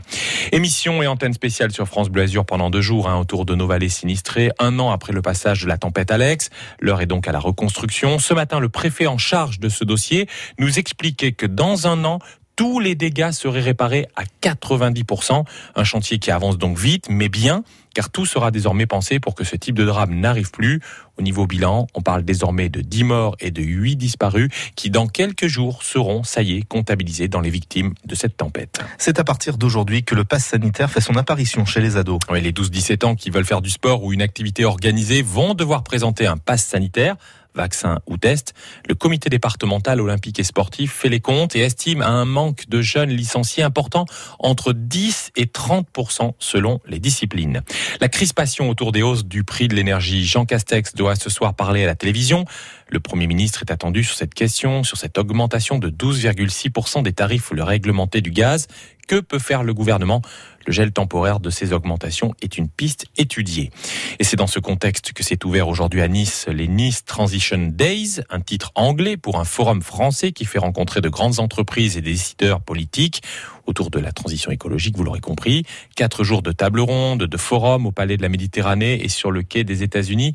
Émission et antenne spéciale sur France Bleu Azur pendant deux jours hein, autour de nos vallées sinistrées, un an après le passage de la tempête Alex. L'heure est donc à la reconstruction. Ce matin, le préfet en charge de ce dossier nous expliquait que dans un an, tous les dégâts seraient réparés à 90%. Un chantier qui avance donc vite, mais bien, car tout sera désormais pensé pour que ce type de drame n'arrive plus. Au niveau bilan, on parle désormais de 10 morts et de 8 disparus qui, dans quelques jours, seront, ça y est, comptabilisés dans les victimes de cette tempête. C'est à partir d'aujourd'hui que le pass sanitaire fait son apparition chez les ados. Oui, les 12-17 ans qui veulent faire du sport ou une activité organisée vont devoir présenter un pass sanitaire vaccin ou test. Le comité départemental olympique et sportif fait les comptes et estime un manque de jeunes licenciés important entre 10 et 30% selon les disciplines. La crispation autour des hausses du prix de l'énergie. Jean Castex doit ce soir parler à la télévision. Le Premier ministre est attendu sur cette question, sur cette augmentation de 12,6% des tarifs le réglementé du gaz. Que peut faire le gouvernement? Le gel temporaire de ces augmentations est une piste étudiée. Et c'est dans ce contexte que s'est ouvert aujourd'hui à Nice les Nice Transition Days, un titre anglais pour un forum français qui fait rencontrer de grandes entreprises et des décideurs politiques autour de la transition écologique, vous l'aurez compris. Quatre jours de table ronde, de forum au Palais de la Méditerranée et sur le quai des États-Unis.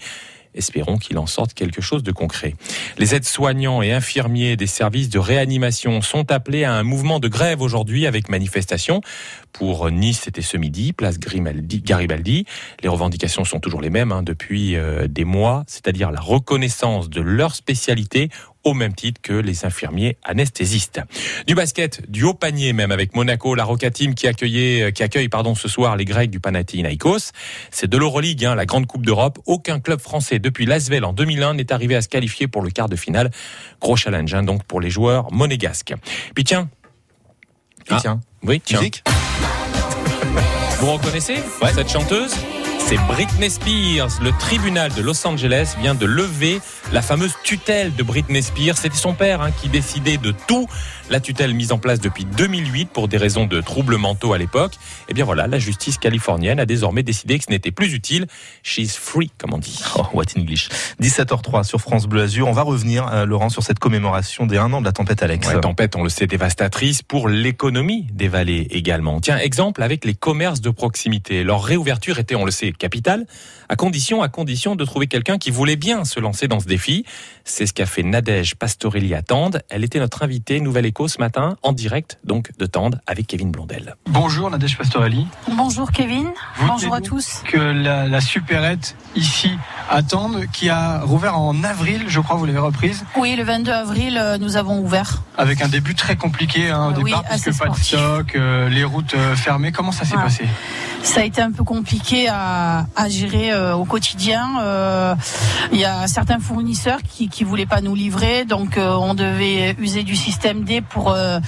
Espérons qu'il en sorte quelque chose de concret. Les aides-soignants et infirmiers des services de réanimation sont appelés à un mouvement de grève aujourd'hui avec manifestation. Pour Nice, c'était ce midi, place Garibaldi. Les revendications sont toujours les mêmes hein, depuis euh, des mois, c'est-à-dire la reconnaissance de leur spécialité au même titre que les infirmiers anesthésistes. Du basket, du haut panier même avec Monaco, la Roca Team qui, accueillait, qui accueille pardon, ce soir les Grecs du Panathinaikos. C'est de l'Euroleague, hein, la grande coupe d'Europe. Aucun club français depuis l'Asvel en 2001 n'est arrivé à se qualifier pour le quart de finale. Gros challenge hein, donc pour les joueurs monégasques. Puis tiens, Et tiens, oui, tiens. musique Vous reconnaissez cette chanteuse? C'est Britney Spears. Le tribunal de Los Angeles vient de lever la fameuse tutelle de Britney Spears. C'était son père hein, qui décidait de tout. La tutelle mise en place depuis 2008 pour des raisons de troubles mentaux à l'époque. Et bien voilà, la justice californienne a désormais décidé que ce n'était plus utile. She's free, comme on dit. Oh, what English. 17h03 sur France Bleu Azur. On va revenir, euh, Laurent, sur cette commémoration des 1 an de la tempête Alex. Ouais, tempête, on le sait, dévastatrice pour l'économie des vallées également. Tiens, exemple avec les commerces de proximité. Leur réouverture était, on le sait, capitale, à condition, à condition de trouver quelqu'un qui voulait bien se lancer dans ce défi. C'est ce qu'a fait Nadège Pastorelli à Tende. Elle était notre invitée Nouvelle Ce matin, en direct donc de Tende avec Kevin Blondel. Bonjour Nadège Pastorelli. Bonjour Kevin, Vous bonjour à tous. Que la, la supérette ici à Tende, qui a rouvert en avril, je crois, vous l'avez reprise, Oui, le 22 avril, euh, nous avons ouvert. avec un début très compliqué hein, au Oui, départ, assez puisque pas de stock, euh, les routes euh, fermées. Comment ça s'est passé Ça a été un peu compliqué à, à gérer euh, au quotidien. Euh, Il y a certains fournisseurs qui qui voulaient pas nous livrer, donc euh, on devait user du système D pour euh,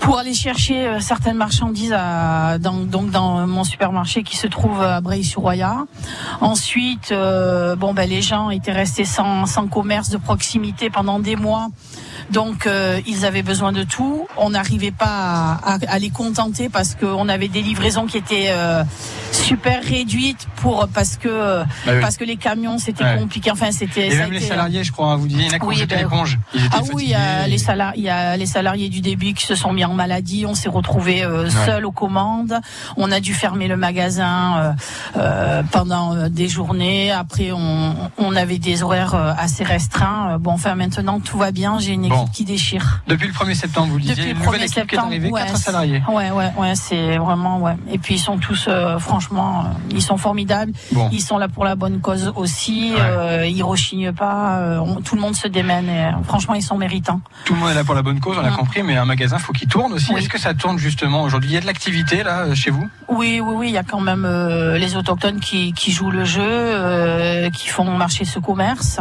pour aller chercher euh, certaines marchandises à, dans, donc dans mon supermarché qui se trouve à Breil-sur-Roya. Ensuite, euh, bon ben les gens étaient restés sans sans commerce de proximité pendant des mois. Donc euh, ils avaient besoin de tout. On n'arrivait pas à, à- à les contenter parce qu'on avait des livraisons qui étaient euh, super réduites pour parce que Bah oui. parce que les camions c'était Ouais. compliqué. Enfin c'était. Et ça même les salariés, je crois, hein, vous disiez, Oui, ben, l'éponge. Ils étaient ah oui, il y a les salariés, il y a les salariés du début qui se sont mis en maladie. On s'est retrouvés euh, Ouais. seuls aux commandes. On a dû fermer le magasin euh, euh, pendant euh, des journées. Après, on, on avait des horaires euh, assez restreints. Euh, Bon, enfin maintenant tout va bien. J'ai une équipe Bon. qui déchire. Depuis le 1er septembre, vous le disiez, une le nouvelle 1er équipe qui est arrivée, ouais, 4 c'est- salariés. Ouais, ouais, ouais, c'est vraiment ouais. Et puis ils sont tous, euh, franchement, euh, ils sont formidables. Bon. Ils sont là pour la bonne cause aussi. Ouais. euh, ils rechignent pas. euh, on- tout le monde se démène. Et, franchement, ils sont méritants. Tout le monde est là pour la bonne cause, on a Mm. compris, mais un magasin, faut qu'il tourne aussi. Oui. Est-ce que ça tourne justement aujourd'hui? Il y a de l'activité là chez vous? Oui, oui, oui, il y a quand même les autochtones qui, qui jouent le jeu, qui font marcher ce commerce.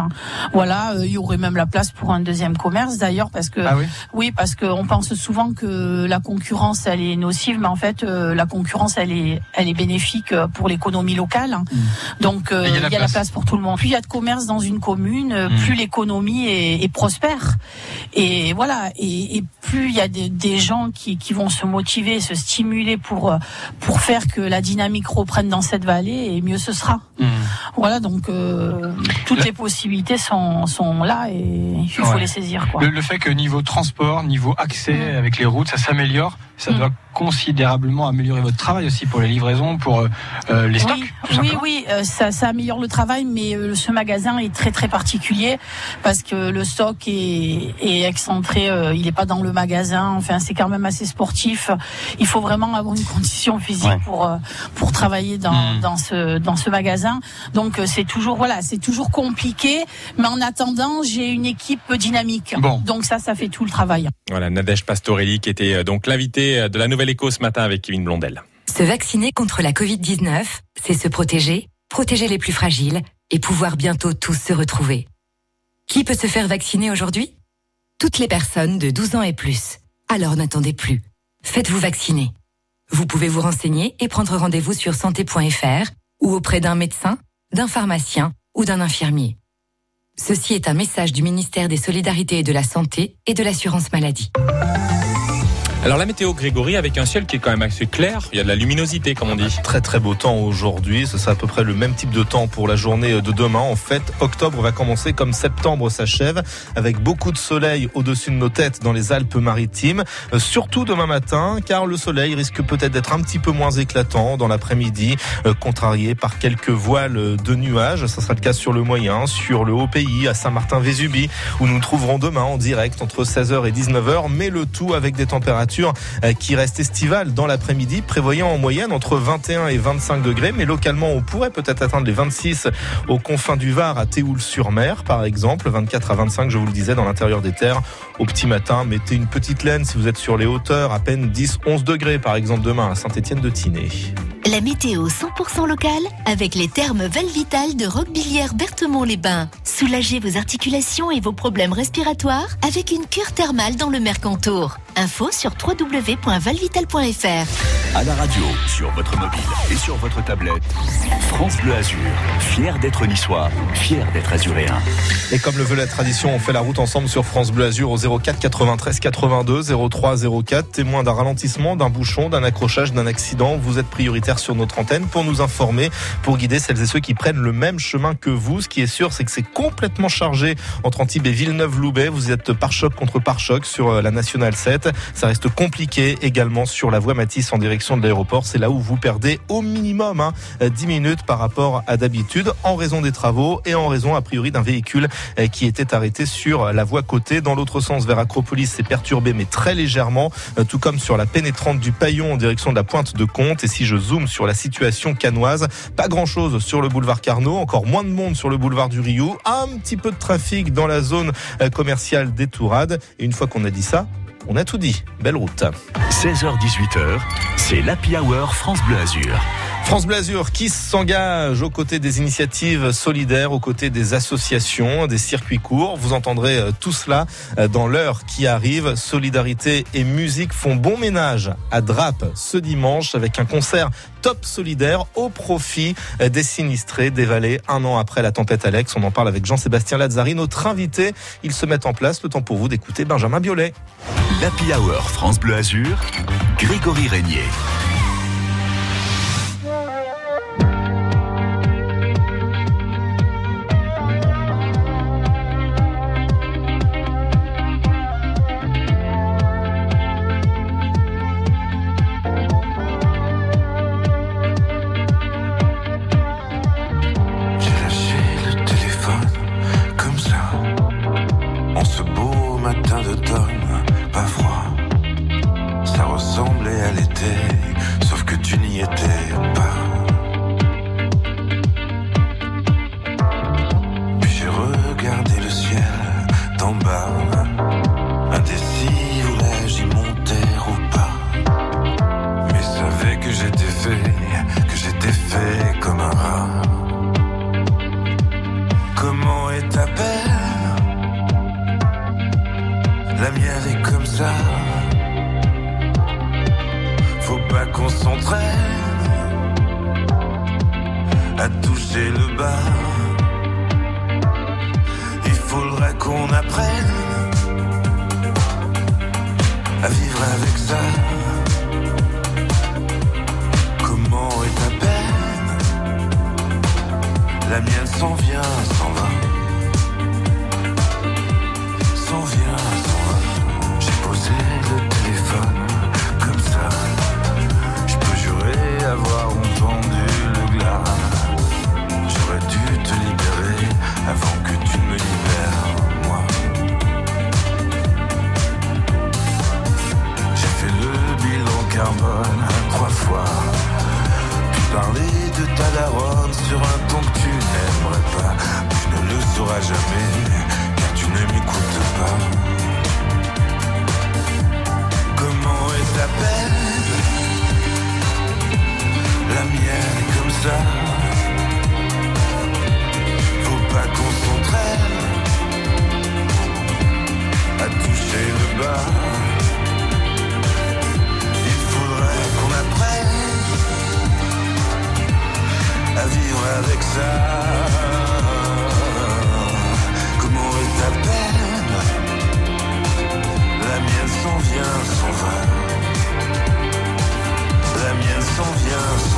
Voilà, il y aurait même la place pour un deuxième commerce d'ailleurs, parce que Ah oui parce qu'on pense souvent que la concurrence elle est nocive, mais en fait euh, la concurrence elle est elle est bénéfique euh, pour l'économie locale. Donc euh, il y, a la place pour tout le monde. Plus il y a de commerce dans une commune, euh, Mm. plus l'économie est, est prospère. Et voilà, et, et plus il y a des, des gens qui, qui vont se motiver, se stimuler pour pour faire que la dynamique reprenne dans cette vallée, et mieux ce sera. Mm. Voilà, donc euh, toutes les possibilités sont sont là et il faut Ouais. les saisir. Quoi. Le, le fait que niveau transport, niveau accès avec les routes, ça s'améliore, ça Mm. doit considérablement améliorer votre travail aussi pour les livraisons, pour euh, euh, les stocks. Oui, tout oui, euh, ça, ça améliore le travail, mais euh, ce magasin est très très particulier parce que le stock est, est excentré, euh, il n'est pas dans le magasin. Enfin, c'est quand même assez sportif. Il faut vraiment avoir une condition physique Ouais. pour euh, pour travailler dans, Mm. dans ce dans ce magasin. Donc euh, c'est toujours voilà, c'est toujours compliqué, mais en attendant, j'ai une équipe dynamique. Bon. Donc ça, ça fait tout le travail. Voilà, Nadège Pastorelli qui était euh, donc l'invité euh, de la Nouvelle Écho ce matin avec Kevin Blondel. Se vacciner contre la Covid-19, c'est se protéger, protéger les plus fragiles et pouvoir bientôt tous se retrouver. Qui peut se faire vacciner aujourd'hui? Toutes les personnes de 12 ans et plus. Alors n'attendez plus. Faites-vous vacciner. Vous pouvez vous renseigner et prendre rendez-vous sur santé.fr ou auprès d'un médecin, d'un pharmacien ou d'un infirmier. Ceci est un message du ministère des Solidarités et de la Santé et de l'Assurance Maladie. Alors la météo Grégory avec un ciel qui est quand même assez clair, il y a de la luminosité comme on dit. Très très beau temps aujourd'hui, ce sera à peu près le même type de temps pour la journée de demain. En fait, octobre va commencer comme septembre s'achève, avec beaucoup de soleil au-dessus de nos têtes dans les Alpes-Maritimes, Euh, surtout demain matin, car le soleil risque peut-être d'être un petit peu moins éclatant dans l'après-midi, euh, contrarié par quelques voiles de nuages. Ça sera le cas sur le moyen, sur le haut pays, à Saint-Martin-Vésubie, où nous nous trouverons demain en direct entre 16h et 19h, mais le tout avec des températures euh, qui restent estivales dans l'après-midi, prévoyant en moyenne entre 21 et 25 degrés, mais localement on pourrait peut-être atteindre les 26 aux confins du Var à Théoul-sur-Mer par exemple, 24 à 25 je vous le disais dans l'intérieur des terres. Au petit matin, mettez une petite laine si vous êtes sur les hauteurs, à peine 10-11 degrés par exemple demain à Saint-Étienne-de-Tinée. La météo 100% locale avec les thermes Valvital de Roquebillière Berthemont-les-Bains. Soulagez vos articulations et vos problèmes respiratoires avec une cure thermale dans le Mercantour. Info sur www.valvital.fr. À la radio, sur votre mobile et sur votre tablette, France Bleu Azur, fier d'être niçois, fier d'être azuréen. Et comme le veut la tradition, on fait la route ensemble sur France Bleu Azur au 04 93 82 03 04. Témoin d'un ralentissement, d'un bouchon, d'un accrochage, d'un accident. Vous êtes prioritaire sur notre antenne pour nous informer, pour guider celles et ceux qui prennent le même chemin que vous. Ce qui est sûr, c'est que c'est complètement chargé entre Antibes et Villeneuve-Loubet. Vous êtes par choc contre par choc sur euh, la Nationale 7. Ça reste compliqué également sur la voie Matisse en direction de l'aéroport. C'est là où vous perdez au minimum hein, 10 minutes par rapport à d'habitude en raison des travaux et en raison a priori d'un véhicule euh, qui était arrêté sur la voie côté. Dans l'autre sens vers Acropolis, c'est perturbé mais très légèrement, euh, tout comme sur la pénétrante du Paillon en direction de la pointe de Comte. Et si je zoome sur la situation canoise, pas grand chose sur le boulevard Carnot, encore moins de monde sur le boulevard du Rio, un petit peu de trafic dans la zone euh, commerciale des Tourades. Et une fois qu'on a dit ça, on a tout dit. Belle route. 16h-18h, c'est l'Happy Hour France Bleu Azur. France Blasure qui s'engage aux côtés des initiatives solidaires, aux côtés des associations, des circuits courts. Vous entendrez euh, tout cela euh, dans l'heure qui arrive. Solidarité et musique font bon ménage à Drape ce dimanche avec un concert top solidaire au profit euh, des sinistrés des vallées un an après la tempête Alex. On en parle avec Jean-Sébastien Lazzari, notre invité. Ils se mettent en place. Le temps pour vous d'écouter Benjamin Biolay. L'Happy Hour France Bleu Azur, Grégory Régnier. Avec ça. Comment est ta peine La mienne s'en vient, s'en va. La mienne s'en vient, s'en va.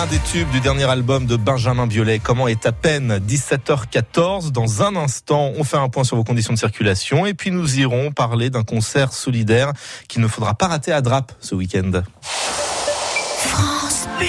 L'un des tubes du dernier album de Benjamin Biolay, Comment est à peine 17h14. Dans un instant, on fait un point sur vos conditions de circulation et puis nous irons parler d'un concert solidaire qu'il ne faudra pas rater à Drape ce week-end. France Bleu.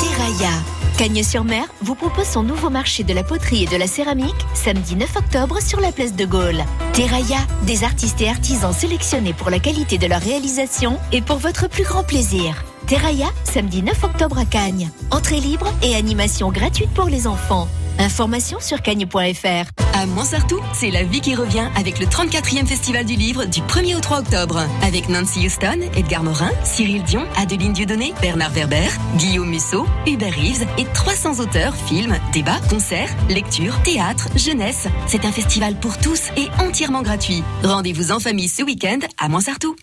Terraia. Cagnes-sur-Mer vous propose son nouveau marché de la poterie et de la céramique samedi 9 octobre sur la place de Gaulle. Terraia, des artistes et artisans sélectionnés pour la qualité de leur réalisation et pour votre plus grand plaisir. Terraia, samedi 9 octobre à Cagnes. Entrée libre et animation gratuite pour les enfants. Informations sur cagnes.fr. À Montsartou, c'est la vie qui revient avec le 34e Festival du Livre du 1er au 3 octobre. Avec Nancy Houston, Edgar Morin, Cyril Dion, Adeline Dieudonné, Bernard Werber, Guillaume Musso, Hubert Reeves et 300 auteurs, films, débats, concerts, lectures, théâtre, jeunesse. C'est un festival pour tous et entièrement gratuit. Rendez-vous en famille ce week-end à Montsartou.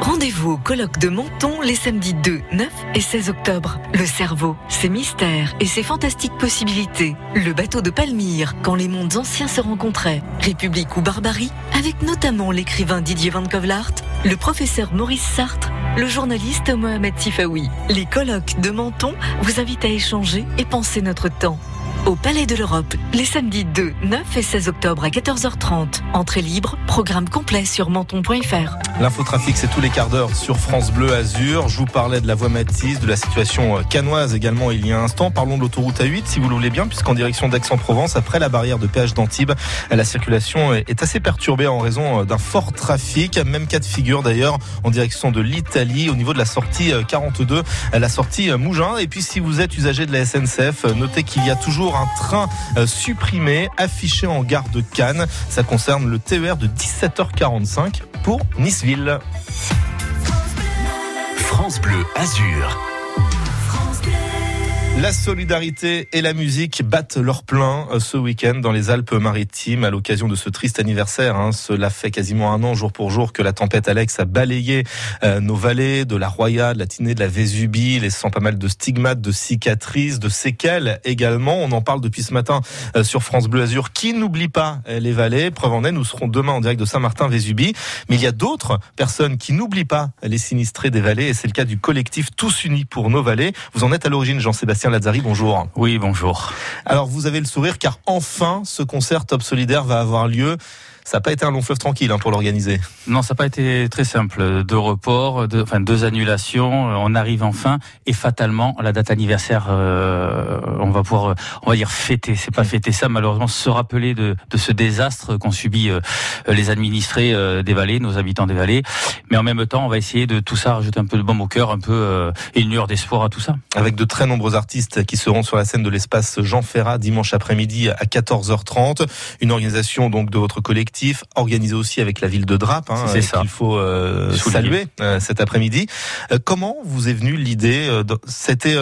Rendez-vous au colloque de Menton les samedis 2, 9 et 16 octobre. Le cerveau, ses mystères et ses fantastiques possibilités. Le bateau de Palmyre, quand les mondes anciens se rencontraient. République ou barbarie, avec notamment l'écrivain Didier Van Kovlart, le professeur Maurice Sartre, le journaliste Mohamed Sifawi. Les colloques de Menton vous invitent à échanger et penser notre temps. Au Palais de l'Europe, les samedis 2, 9 et 16 octobre à 14h30. Entrée libre, programme complet sur menton.fr. L'infotrafic, c'est tous les quarts d'heure sur France Bleu Azur. Je vous parlais de la voie Matisse, de la situation euh, canoise également il y a un instant. Parlons de l'autoroute A8 si vous le voulez bien, puisqu'en direction d'Aix-en-Provence, après la barrière de péage d'Antibes, euh, la circulation est assez perturbée en raison euh, d'un fort trafic. Même cas de figure d'ailleurs en direction de l'Italie au niveau de la sortie 42, la sortie Mougin. Et puis si vous êtes usager de la SNCF, notez qu'il y a toujours un train supprimé affiché en gare de Cannes. Ça concerne le TER de 17h45 pour Niceville. France Bleu Azur. La solidarité et la musique battent leur plein euh, ce week-end dans les Alpes-Maritimes à l'occasion de ce triste anniversaire. hein. Cela fait quasiment un an jour pour jour que la tempête Alex a balayé euh, nos vallées de la Roya, de la Tinée, de la Vésubie, laissant pas mal de stigmates, de cicatrices, de séquelles également. On en parle depuis ce matin euh, sur France Bleu Azur. Qui n'oublie pas les vallées? Preuve en est, nous serons demain en direct de Saint-Martin-Vésubie. Mais il y a d'autres personnes qui n'oublient pas les sinistrés des vallées et c'est le cas du collectif Tous Unis pour nos vallées. Vous en êtes à l'origine, Jean-Sébastien Lazzari, bonjour. Oui, bonjour. Alors vous avez le sourire car enfin ce concert Top Solidaire va avoir lieu. Ça n'a pas été un long fleuve tranquille hein, pour l'organiser. Non, ça n'a pas été très simple. Deux reports, deux, enfin deux annulations. euh, On arrive enfin et fatalement la date anniversaire, euh, on va pouvoir, euh, on va dire fêter. C'est pas fêter ça, malheureusement, se rappeler de, de ce désastre qu'ont subi euh, les administrés euh, des vallées, nos habitants des vallées. Mais en même temps, on va essayer de tout ça rajouter un peu de baume au cœur, un peu euh, et une lueur d'espoir à tout ça. Avec de très nombreux artistes qui seront sur la scène de l'espace Jean Ferrat dimanche après-midi à 14h30. Une organisation donc de votre collectif, organisée aussi avec la ville de Drape, hein, C'est et ça. qu'il faut euh, saluer euh, cet après-midi. Euh, comment vous est venue l'idée C'était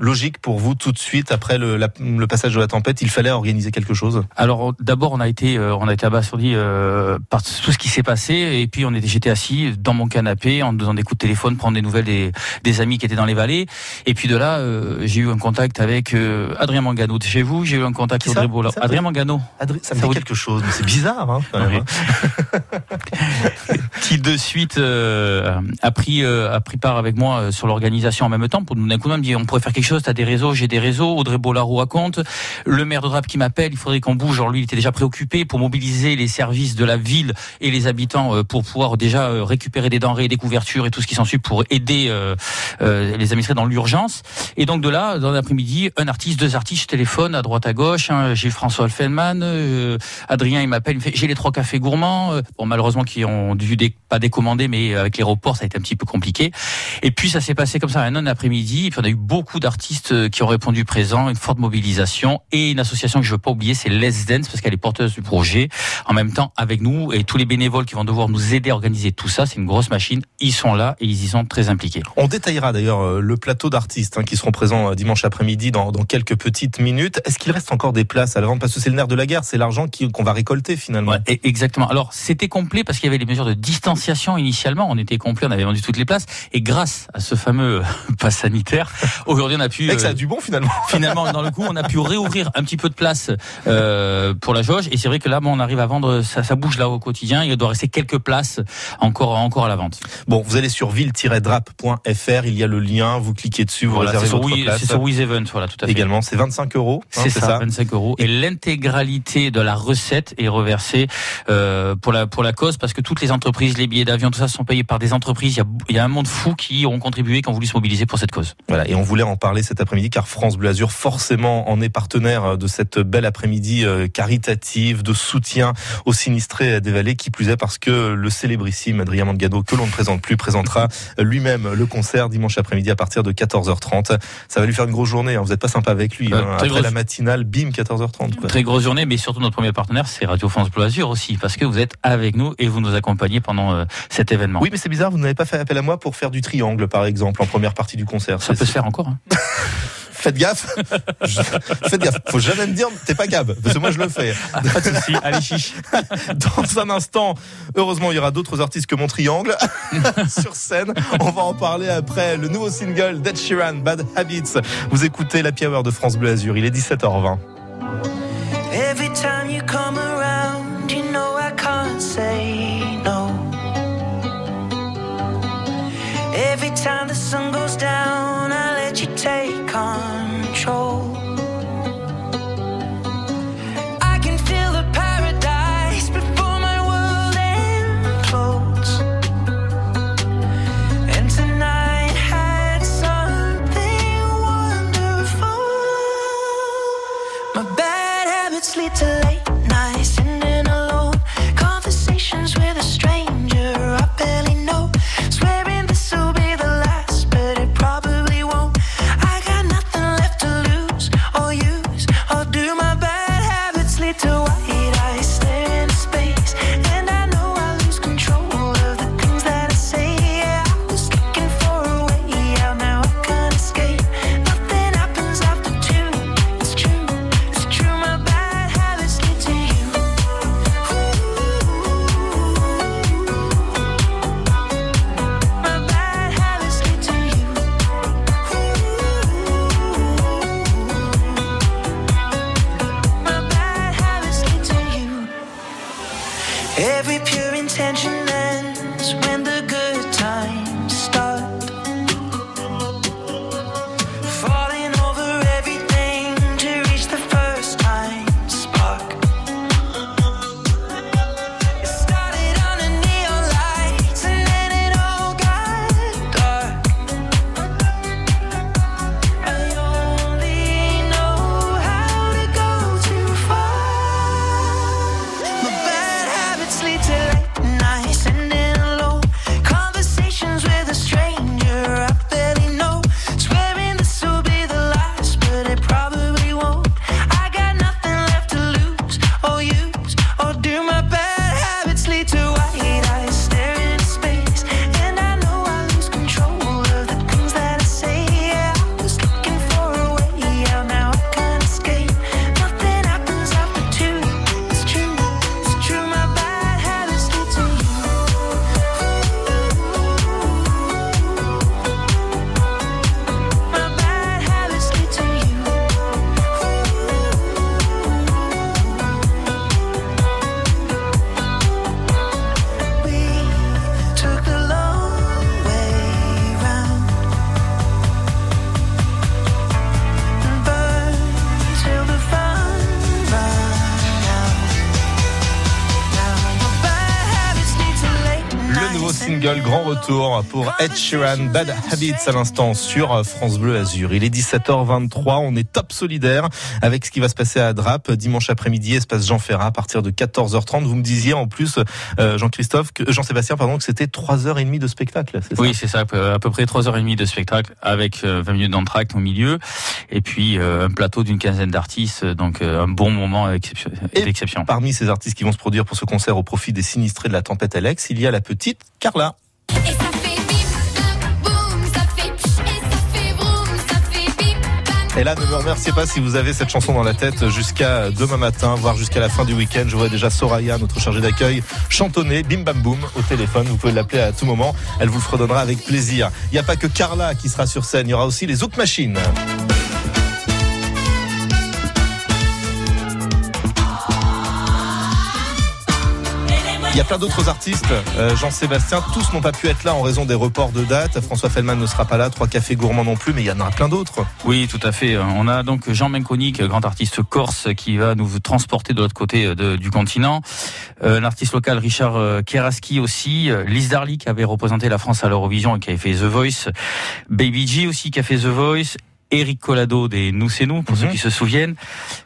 logique pour vous tout de suite après le, la- le passage de la tempête, il fallait organiser quelque chose? Alors d'abord on a été euh, on a été abasourdi euh, par tout ce qui s'est passé et puis on était j'étais assis dans mon canapé en faisant des coups de téléphone prendre des nouvelles des, des amis qui étaient dans les vallées. Et puis de là euh, j'ai eu un contact avec euh, Adrien Mangano de chez vous j'ai eu un contact avec ça? Audrey ça Adrien Mangano. Adrien, ça me dit vous- quelque chose, mais c'est bizarre hein, quand même, hein. qui de suite euh, a pris a pris part avec moi sur l'organisation en même temps pour nous d'un coup de main, me dit on pourrait faire quelque chose t'as des réseaux j'ai des réseaux Audrey Bollaro raconte. Le maire de Drape qui m'appelle il faudrait qu'on bouge. Alors lui il était déjà préoccupé pour mobiliser les services de la ville et les habitants euh, pour pouvoir déjà euh, récupérer des denrées des couvertures et tout ce qui s'ensuit pour aider euh, les administrés dans l'urgence. Et donc de là dans l'après-midi un artiste deux artistes je téléphone à droite à gauche hein, j'ai François Feldman euh, Adrien il m'appelle j'ai les trois cafés gourmands bon malheureusement qui ont dû pas décommander mais avec les reports ça a été un petit peu compliqué. Et puis ça s'est passé comme ça un an après-midi puis on a eu beaucoup d'artistes euh, qui ont répondu présent une forte mobilisation et une association que je veux pas oublier c'est Les Dance parce qu'elle est porteuse du projet en même temps avec nous et tous les bénévoles qui vont devoir nous aider à organiser tout ça. C'est une grosse machine. Ils sont là et ils y sont très impliqués. On détaillera d'ailleurs euh, le plateau d'artistes hein, qui seront présents euh, dimanche après-midi dans, dans quelques petites minutes. Est-ce qu'il reste encore des places à la vente? Parce que c'est le nerf de la guerre, c'est l'argent qu'on va récolter finalement. Et- Exactement. Alors c'était complet parce qu'il y avait les mesures de distanciation initialement. On était complet, on avait vendu toutes les places. Et grâce à ce fameux pass sanitaire, aujourd'hui on a pu. Et que ça a euh, du bon finalement. Finalement, dans le coup, on a pu réouvrir un petit peu de place euh, pour la jauge. Et c'est vrai que là, bon, on arrive à vendre, ça, ça bouge là au quotidien. Il doit rester quelques places encore, encore à la vente. Bon, vous allez sur ville-drap.fr, il y a le lien, vous cliquez dessus, vous Voilà, réservez votre We- place. c'est sur Wiz Event, voilà, tout à fait. Également, c'est 25 euros. hein, C'est ça, 25 euros. Et l'intégralité de la recette est reversée euh, pour la pour la cause parce que toutes les entreprises, les billets d'avion, tout ça sont payés par des entreprises. Il y a, il y a un monde fou qui ont contribué, qui ont voulu se mobiliser pour cette cause. Voilà, et on voulait en parler cet après-midi car France Bleu Azur forcément en est partenaire de cette belle après-midi euh, caritative de soutien aux sinistrés des vallées, qui plus est parce que le célébrissime Adrien Mangado, que l'on ne présente plus, présentera lui-même le concert dimanche après-midi à partir de 14h30. Ça va lui faire une grosse journée, hein. vous n'êtes pas sympa avec lui. Euh, hein. Après grosse- la matinale, bim, 14h30. quoi. Très grosse journée, mais surtout notre premier partenaire, c'est Radio France Bleu Azur aussi, parce que vous êtes avec nous et vous nous accompagnez pendant euh, cet événement. Oui, mais c'est bizarre, vous n'avez pas fait appel à moi pour faire du triangle, par exemple, en première partie du concert. Ça peut se faire encore. hein. Faites gaffe. Je- Faites gaffe. Faut jamais me dire, t'es pas cab. Parce que moi, je le fais. Ah, Pas de souci. Allez, chiche. Dans un instant, heureusement, il y aura d'autres artistes que mon triangle sur scène. On va en parler après le nouveau single d'Ed Sheeran, Bad Habits. Vous écoutez la Hour de France Bleu Azur. Il est 17h20. Every time you come around, you know I can't say no. Every time the sun goes down, retour pour Ed Sheeran, Bad Habits à l'instant sur France Bleu Azur. Il est 17h23, on est top solidaire avec ce qui va se passer à Drap dimanche après-midi, espace Jean Ferrat à partir de 14h30. Vous me disiez en plus, euh, Jean-Christophe, que- Jean-Sébastien, pardon, que c'était 3h30 de spectacle, c'est ça? Oui, c'est ça, à peu près 3h30 de spectacle avec euh, 20 minutes d'entracte au milieu et puis euh, un plateau d'une quinzaine d'artistes, donc euh, un bon moment exception- d'exception. Parmi ces artistes qui vont se produire pour ce concert au profit des sinistrés de la tempête Alex, il y a la petite Carla. Et là, ne me remerciez pas si vous avez cette chanson dans la tête jusqu'à demain matin, voire jusqu'à la fin du week-end. Je vois déjà Soraya, notre chargée d'accueil, chantonner Bim Bam Boum au téléphone. Vous pouvez l'appeler à tout moment. Elle vous le fredonnera avec plaisir. Il n'y a pas que Carla qui sera sur scène. Il y aura aussi les Zouk Machines. Y a plein d'autres artistes, euh, Jean-Sébastien, tous n'ont pas pu être là en raison des reports de date. François Fellman ne sera pas là, Trois Cafés Gourmands non plus, mais il y en aura plein d'autres. Oui, tout à fait. On a donc Jean Menconic, grand artiste corse, qui va nous transporter de l'autre côté de- du continent. Euh, L'artiste local Richard euh, Keraski aussi. Euh, Lise Darly, qui avait représenté la France à l'Eurovision et qui avait fait The Voice. Baby G aussi, qui a fait The Voice. Eric Collado des Nous c'est nous, pour ceux qui se souviennent.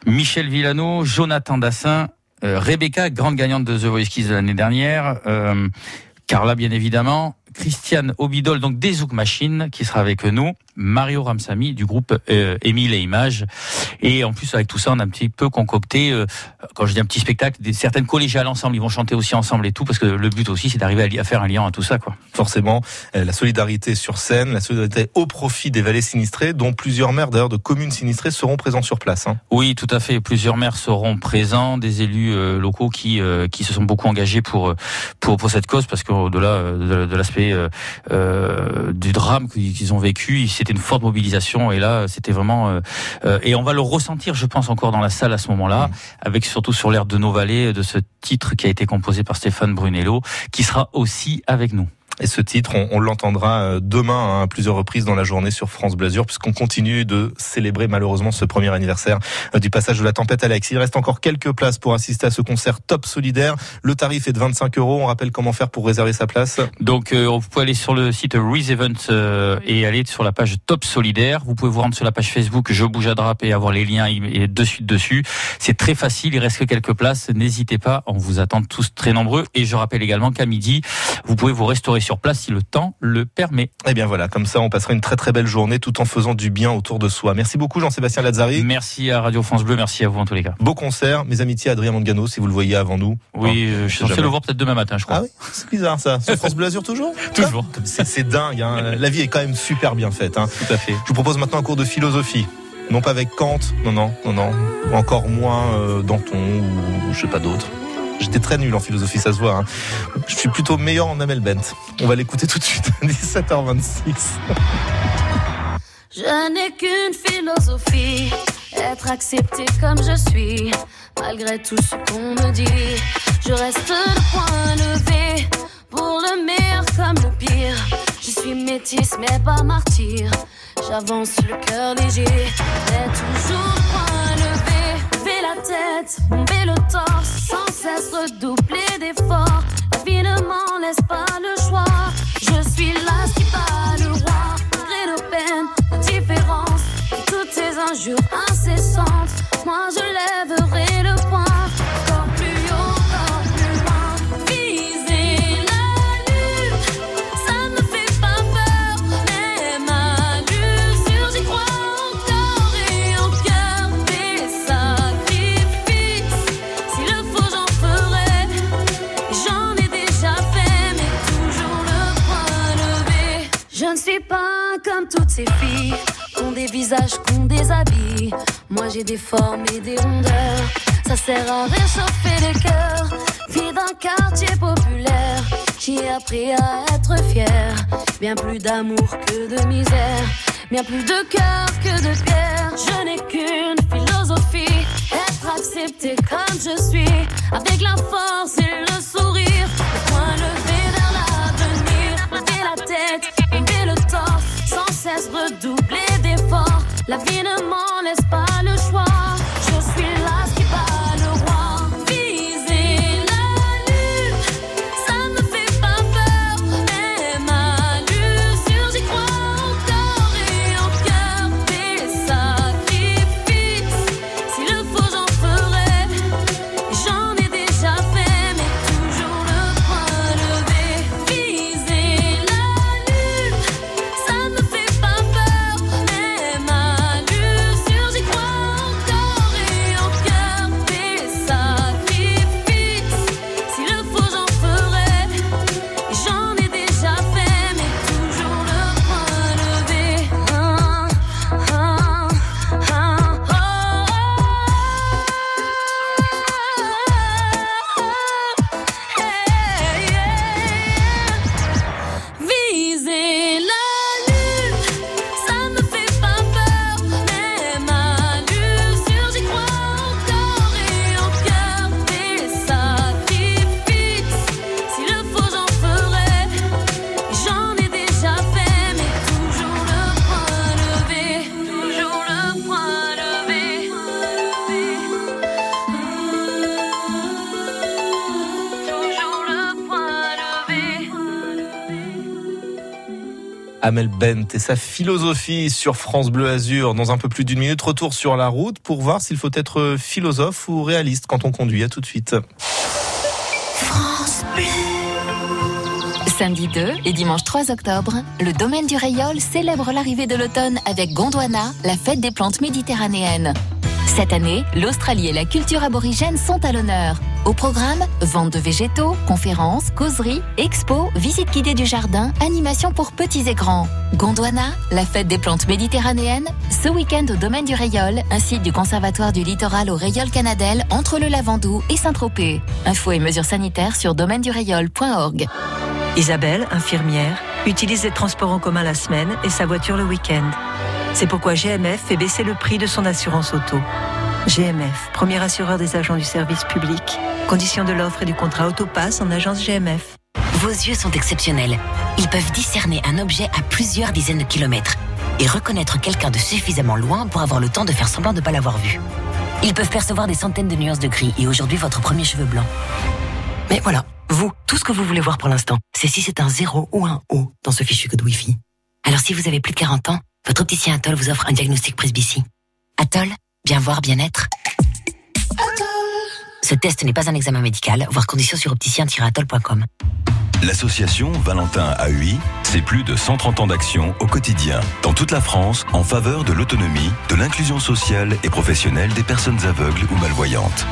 Michel Villano, Jonathan Dassin, euh, Rebecca, grande gagnante de The Voice Kids de l'année dernière. euh, Carla, bien évidemment. Christiane Obidol, donc des Zouk Machine, qui sera avec nous. Mario Ramsamy du groupe euh, Émile et Images. Et en plus, avec tout ça, on a un petit peu concocté, euh, quand je dis un petit spectacle, des, certaines collégiales ensemble, ils vont chanter aussi ensemble et tout, parce que le but aussi, c'est d'arriver à, faire un lien à tout ça, quoi. Forcément, euh, la solidarité sur scène, la solidarité au profit des vallées sinistrées, dont plusieurs maires d'ailleurs de communes sinistrées seront présents sur place. hein. Oui, tout à fait. Plusieurs maires seront présents, des élus euh, locaux qui euh, qui se sont beaucoup engagés pour pour pour cette cause, parce qu'au-delà de, de l'aspect euh, du drame qu'ils qu'ils ont vécu, c'était une forte mobilisation. Et là, c'était vraiment euh, euh, et on va le ressentir, je pense, encore dans la salle à ce moment-là, avec surtout sur l'air de nos vallées de ce titre qui a été composé par Stéphane Brunello, qui sera aussi avec nous. Et ce titre, on, on l'entendra euh, demain hein, à plusieurs reprises dans la journée sur France Blasure, puisqu'on continue de célébrer malheureusement ce premier anniversaire euh, du passage de la tempête Alex. Il reste encore quelques places pour assister à ce concert top solidaire. Le tarif est de 25 euros. On rappelle comment faire pour réserver sa place. Donc, euh, vous pouvez aller sur le site Reese Event euh, et aller sur la page Top Solidaire. Vous pouvez vous rendre sur la page Facebook Je bouge à drap et avoir les liens et de suite dessus. C'est très facile. Il reste que quelques places. N'hésitez pas. On vous attend tous très nombreux. Et je rappelle également qu'à midi, vous pouvez vous restaurer sur place si le temps le permet. Eh bien voilà, comme ça, on passera une très très belle journée tout en faisant du bien autour de soi. Merci beaucoup Jean-Sébastien Lazzari. Merci à Radio France Bleu. Merci à vous en tous les cas. Beau concert. Mes amitiés à Adrien Mangano, si vous le voyez avant nous. Oui, je suis censé le voir peut-être demain matin, je crois. Ah oui, c'est bizarre ça. Sur France Bleu Azur toujours? Toujours. C'est c'est dingue. hein. La vie est quand même super bien faite. hein. Tout à fait. Je vous propose maintenant un cours de philosophie. Non pas avec Kant, non, non, non, non. Ou encore moins euh, Danton ou je sais pas d'autres. J'étais très nul en philosophie, ça se voit. hein. Je suis plutôt meilleur en Amel Bent. On va l'écouter tout de suite à 17h26. Je n'ai qu'une philosophie, être accepté comme je suis, malgré tout ce qu'on me dit. Je reste le point levé, pour le meilleur comme le pire. Je suis métisse mais pas martyr, j'avance le cœur léger, mais toujours le point levé. Lever la tête, bomber le torse, cesse redoubler d'efforts. La laisse pas le choix, je suis là qui bat le roi, malgré nos peines, nos différences, toutes ces injures incessantes. Moi je lèverai ces filles, qui ont des visages, qui ont des habits. Moi j'ai des formes et des rondeurs, ça sert à réchauffer les cœurs. Fille d'un quartier populaire, j'ai appris à être fière. Bien plus d'amour que de misère, bien plus de cœur que de pierre. Je n'ai qu'une philosophie, être accepté comme je suis, avec la force et le sourire. Le point levé vers l'avenir, lever la tête, cesse redoubler d'efforts. La vie ne m'en laisse pas Amel Bent et sa philosophie sur France Bleu Azur. Dans un peu plus d'une minute, retour sur la route pour voir s'il faut être philosophe ou réaliste quand on conduit. À tout de suite. France Bleu. Samedi 2 et dimanche 3 octobre, le domaine du Rayol célèbre l'arrivée de l'automne avec Gondwana, la fête des plantes méditerranéennes. Cette année, l'Australie et la culture aborigène sont à l'honneur. Au programme, vente de végétaux, conférences, causeries, expos, visites guidées du jardin, animations pour petits et grands. Gondwana, la fête des plantes méditerranéennes, ce week-end au domaine du Rayol, un site du Conservatoire du Littoral au Rayol Canadel entre le Lavandou et Saint-Tropez. Infos et mesures sanitaires sur domaine-du-rayol.org. Isabelle, infirmière, utilise les transports en commun la semaine et sa voiture le week-end. C'est pourquoi GMF fait baisser le prix de son assurance auto. GMF, premier assureur des agents du service public. Conditions de l'offre et du contrat Autopass en agence GMF. Vos yeux sont exceptionnels. Ils peuvent discerner un objet à plusieurs dizaines de kilomètres et reconnaître quelqu'un de suffisamment loin pour avoir le temps de faire semblant de ne pas l'avoir vu. Ils peuvent percevoir des centaines de nuances de gris et aujourd'hui votre premier cheveu blanc. Mais voilà, vous, tout ce que vous voulez voir pour l'instant, c'est si c'est un 0 ou un O dans ce fichu code Wi-Fi. Alors si vous avez plus de 40 ans, votre opticien Atoll vous offre un diagnostic Presbycie. Atoll, bien voir, bien être. Ce test n'est pas un examen médical, voir conditions sur opticien-atoll.com. L'association Valentin AUI, c'est plus de 130 ans d'action au quotidien, dans toute la France, en faveur de l'autonomie, de l'inclusion sociale et professionnelle des personnes aveugles ou malvoyantes.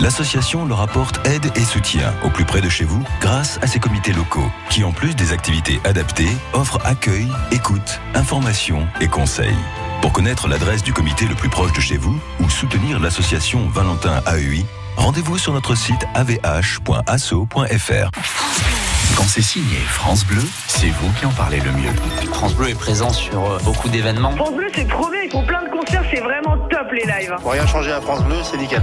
L'association leur apporte aide et soutien au plus près de chez vous grâce à ses comités locaux, qui en plus des activités adaptées, offrent accueil, écoute, information et conseils. Pour connaître l'adresse du comité le plus proche de chez vous ou soutenir l'association Valentin AEI, rendez-vous sur notre site avh.asso.fr. Quand c'est signé France Bleu, c'est vous qui en parlez le mieux. France Bleu est présent sur euh, beaucoup d'événements. France Bleu, c'est trop bien, ils font plein de concerts, c'est vraiment top les lives. Pour rien changer à France Bleu, c'est nickel.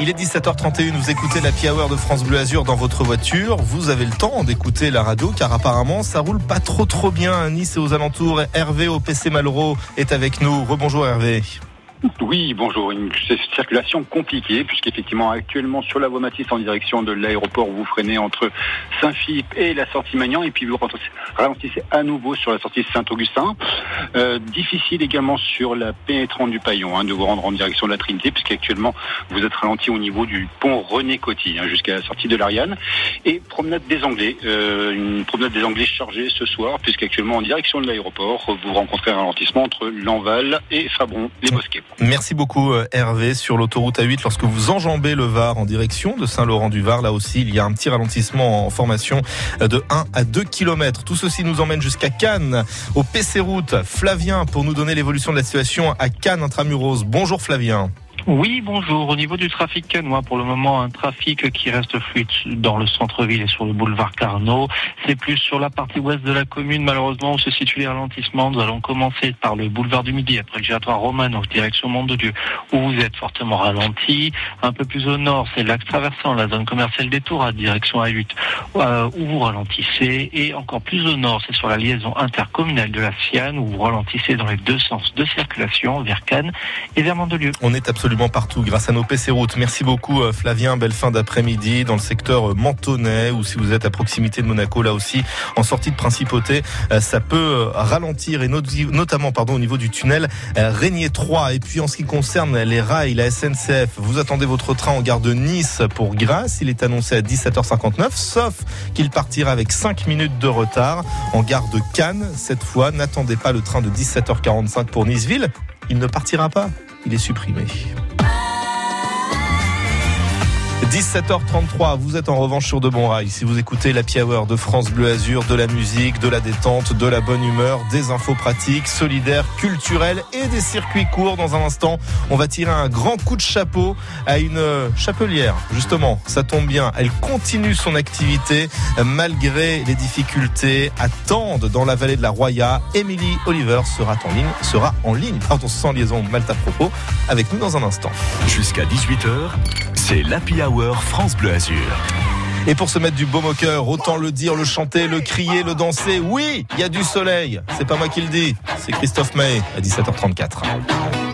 Il est 17h31, vous écoutez la Hour de France Bleu Azur dans votre voiture. Vous avez le temps d'écouter la radio car apparemment ça roule pas trop trop bien à Nice et aux alentours. Hervé au PC Malraux est avec nous. Rebonjour Hervé. Oui, bonjour. Une circulation compliquée puisqu'effectivement actuellement sur la voie Matisse en direction de l'aéroport vous freinez entre Saint-Philippe et la sortie Magnan et puis vous ralentissez à nouveau sur la sortie Saint-Augustin. Euh, difficile également sur la pénétrante du Paillon hein, de vous rendre en direction de la Trinité puisqu'actuellement vous êtes ralenti au niveau du pont René Coty hein, jusqu'à la sortie de l'Ariane et promenade des Anglais, euh, une promenade des Anglais chargée ce soir puisqu'actuellement en direction de l'aéroport vous rencontrez un ralentissement entre Lanval et Fabron, les Mosquées. Merci beaucoup euh, Hervé sur l'autoroute A8 lorsque vous enjambez le Var en direction de Saint-Laurent-du-Var. Là aussi, il y a un petit ralentissement en formation euh, de 1 à 2 km. Tout ceci nous emmène jusqu'à Cannes, au PC Route. Flavien pour nous donner l'évolution de la situation à Cannes intramuros. Bonjour Flavien. Oui, bonjour. Au niveau du trafic canois, pour le moment, un trafic qui reste fluide dans le centre-ville et sur le boulevard Carnot. C'est plus sur la partie ouest de la commune, malheureusement, où se situent les ralentissements. Nous allons commencer par le boulevard du Midi, après le giratoire Romano, direction Monde de Dieu, où vous êtes fortement ralenti. Un peu plus au nord, c'est l'axe traversant la zone commerciale des Tours, à direction A8, euh, où vous ralentissez. Et encore plus au nord, c'est sur la liaison intercommunale de la Siane, où vous ralentissez dans les deux sens de circulation, vers Cannes et vers Mandelieu. On est absolument partout grâce à nos PC routes. Merci beaucoup euh, Flavien, belle fin d'après-midi dans le secteur euh, Mentonnet ou si vous êtes à proximité de Monaco là aussi en sortie de Principauté, euh, ça peut ralentir et notamment pardon au niveau du tunnel Régnier 3 et puis en ce qui concerne les rails, la SNCF, vous attendez votre train en gare de Nice pour Grasse, il est annoncé à 17h59 sauf qu'il partira avec 5 minutes de retard en gare de Cannes. Cette fois, n'attendez pas le train de 17h45 pour Niceville, il ne partira pas il est supprimé. 17h33, vous êtes en revanche sur de bons rails. Si vous écoutez la Hour de France Bleu Azur, de la musique, de la détente, de la bonne humeur, des infos pratiques, solidaires, culturelles et des circuits courts. Dans un instant, on va tirer un grand coup de chapeau à une chapelière. Justement, ça tombe bien. Elle continue son activité malgré les difficultés. Attendent dans la vallée de la Roya. Emily Oliver sera en ligne, sera en ligne, pardon, sans liaison Malte à propos, avec nous dans un instant. Jusqu'à 18h, c'est l'Happy France Bleu Azur. Et pour se mettre du baume au cœur, autant le dire, le chanter, le crier, le danser. Oui, il y a du soleil. C'est pas moi qui le dis, c'est Christophe May à 17h34.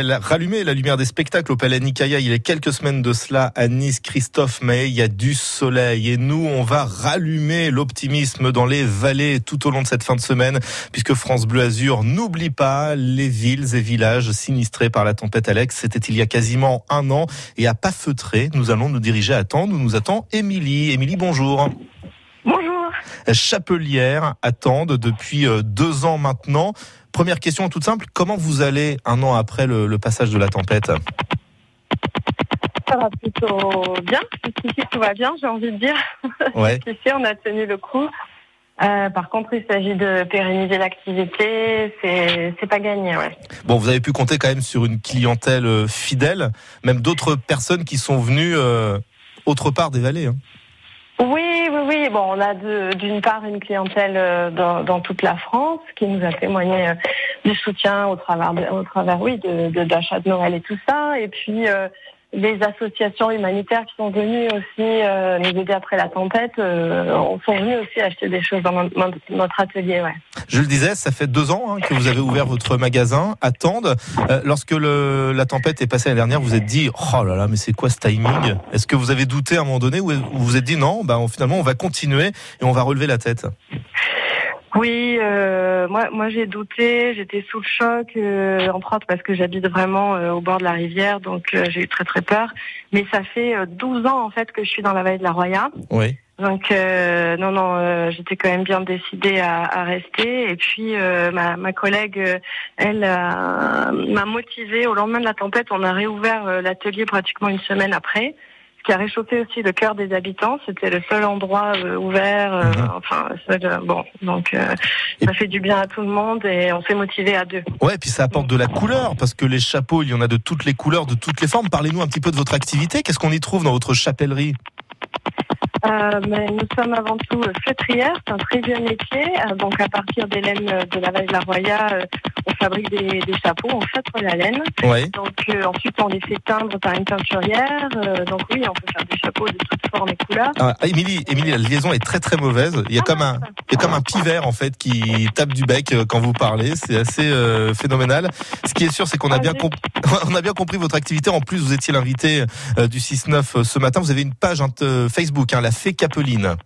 Avait rallumé la lumière des spectacles au Palais Nicaïa il y a quelques semaines de cela à Nice. Christophe May, il y a du soleil et nous, on va rallumer l'optimisme dans les vallées tout au long de cette fin de semaine puisque France Bleu Azur n'oublie pas les villes et villages sinistrés par la tempête Alex. C'était il y a quasiment un an et à pas feutrer, nous allons nous diriger à Tende où nous attend Émilie. Émilie, bonjour. Bonjour. Chapelière attendent depuis euh, deux ans maintenant. Première question toute simple, comment vous allez un an après le, le passage de la tempête? Ça va plutôt bien. Tout va bien, j'ai envie de dire. Ouais. Jusqu'ici, on a tenu le coup. Euh, par contre, il s'agit de pérenniser l'activité. C'est, pas gagné, ouais. Bon, vous avez pu compter quand même sur une clientèle euh, fidèle, même d'autres personnes qui sont venues euh, autre part des vallées. hein. Oui, oui, oui. Bon, on a d'une part une clientèle euh, dans, toute la France qui nous a témoigné euh, du soutien au travers, de- au travers, oui, de, de- d'achats de Noël et tout ça. Et puis euh, les associations humanitaires qui sont venues aussi euh, nous aider après la tempête, euh, sont venues aussi acheter des choses dans notre, atelier, ouais. Je le disais, ça fait deux ans hein, que vous avez ouvert votre magasin à Tende. Euh, lorsque la tempête est passée l'année dernière, vous vous êtes dit oh là là, mais c'est quoi ce timing? Est-ce que vous avez douté à un moment donné ou vous vous êtes dit non, bah, finalement on va continuer et on va relever la tête? Oui, euh, moi, moi j'ai douté, j'étais sous le choc, euh, autres parce que j'habite vraiment euh, au bord de la rivière, donc euh, j'ai eu très très peur. Mais ça fait euh, 12 ans en fait que je suis dans la vallée de la Roya. Oui. Donc euh, non non, euh, j'étais quand même bien décidée à, à rester. Et puis euh, ma, ma collègue, euh, elle euh, m'a motivée. Au lendemain de la tempête, on a réouvert euh, l'atelier pratiquement une semaine après, qui a réchauffé aussi le cœur des habitants. C'était le seul endroit euh, ouvert. euh, Enfin seul, euh, bon, donc ça fait du bien à tout le monde et on s'est motivé à deux. Ouais, puis ça apporte de la couleur parce que les chapeaux, il y en a de toutes les couleurs, de toutes les formes. Parlez-nous un petit peu de votre activité. Qu'est-ce qu'on y trouve dans votre chapellerie? Euh, mais nous sommes avant tout euh, feutrières, c'est un très vieux métier. Euh, donc à partir des laines de la vallée de la Roya, on fabrique des, des chapeaux, on feutre la laine. Ouais. Donc ensuite on les fait teindre par une teinturière. Donc oui, on peut faire des chapeaux de toutes formes et couleurs. Ah, Émilie, Émilie, la liaison est très très mauvaise. Il y a comme un, il y a comme un pivert en fait qui tape du bec quand vous parlez. C'est assez euh, phénoménal. Ce qui est sûr, c'est qu'on a bien compris, on a bien compris votre activité. En plus, vous étiez l'invité euh, du 6-9 euh, ce matin. Vous avez une page hein, Facebook, hein, la Fée Capeline.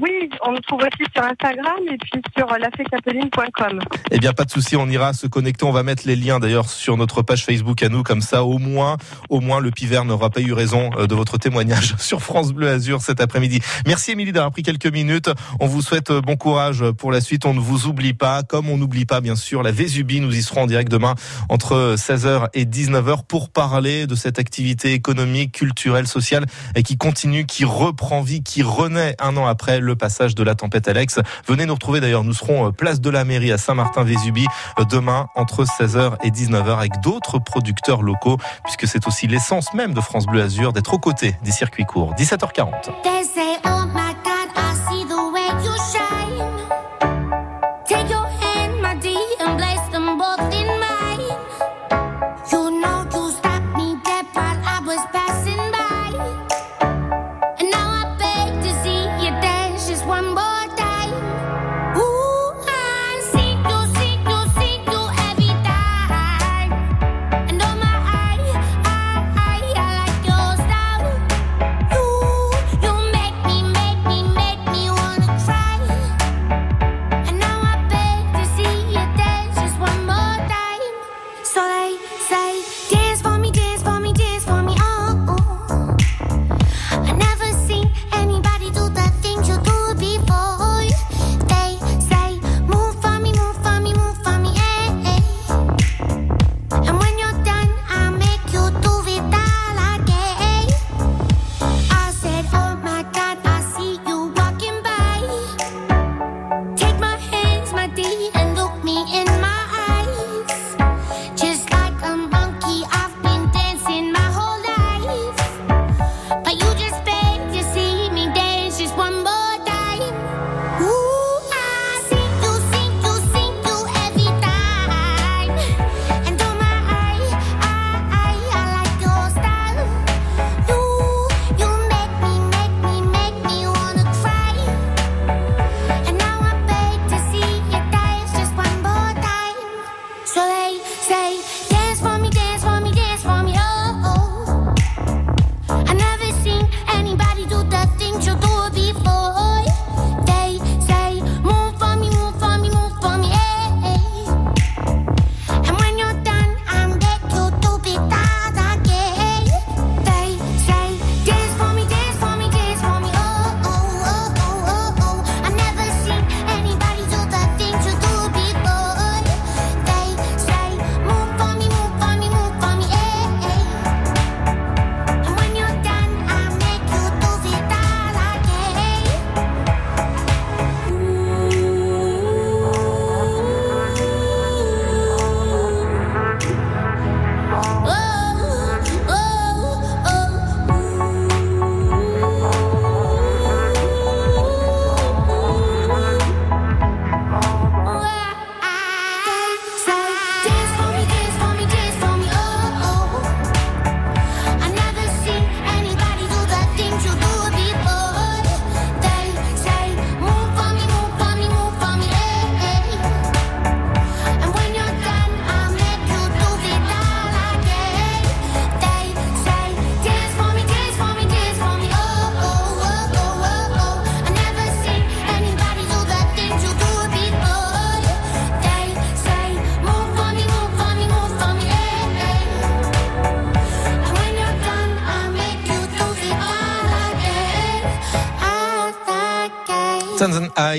Oui, on nous trouve aussi sur Instagram et puis sur euh, lafécapeline.com. Eh bien, pas de souci, on ira se connecter. On va mettre les liens d'ailleurs sur notre page Facebook à nous, comme ça, au moins, au moins, le pivert n'aura pas eu raison euh, de votre témoignage sur France Bleu Azur cet après-midi. Merci Émilie d'avoir pris quelques minutes. On vous souhaite euh, bon courage pour la suite. On ne vous oublie pas, comme on n'oublie pas bien sûr la Vésubie. Nous y serons en direct demain entre 16h et 19h pour parler de cette activité économique, culturelle, sociale et qui continue, qui reprend vie, qui renaît un an après le passage de la tempête Alex. Venez nous retrouver d'ailleurs. Nous serons euh, place de la mairie à Saint-Martin-Vésubie euh, demain entre 16h et 19h avec d'autres producteurs locaux puisque c'est aussi l'essence même de France Bleu Azur d'être aux côtés des circuits courts. 17h40.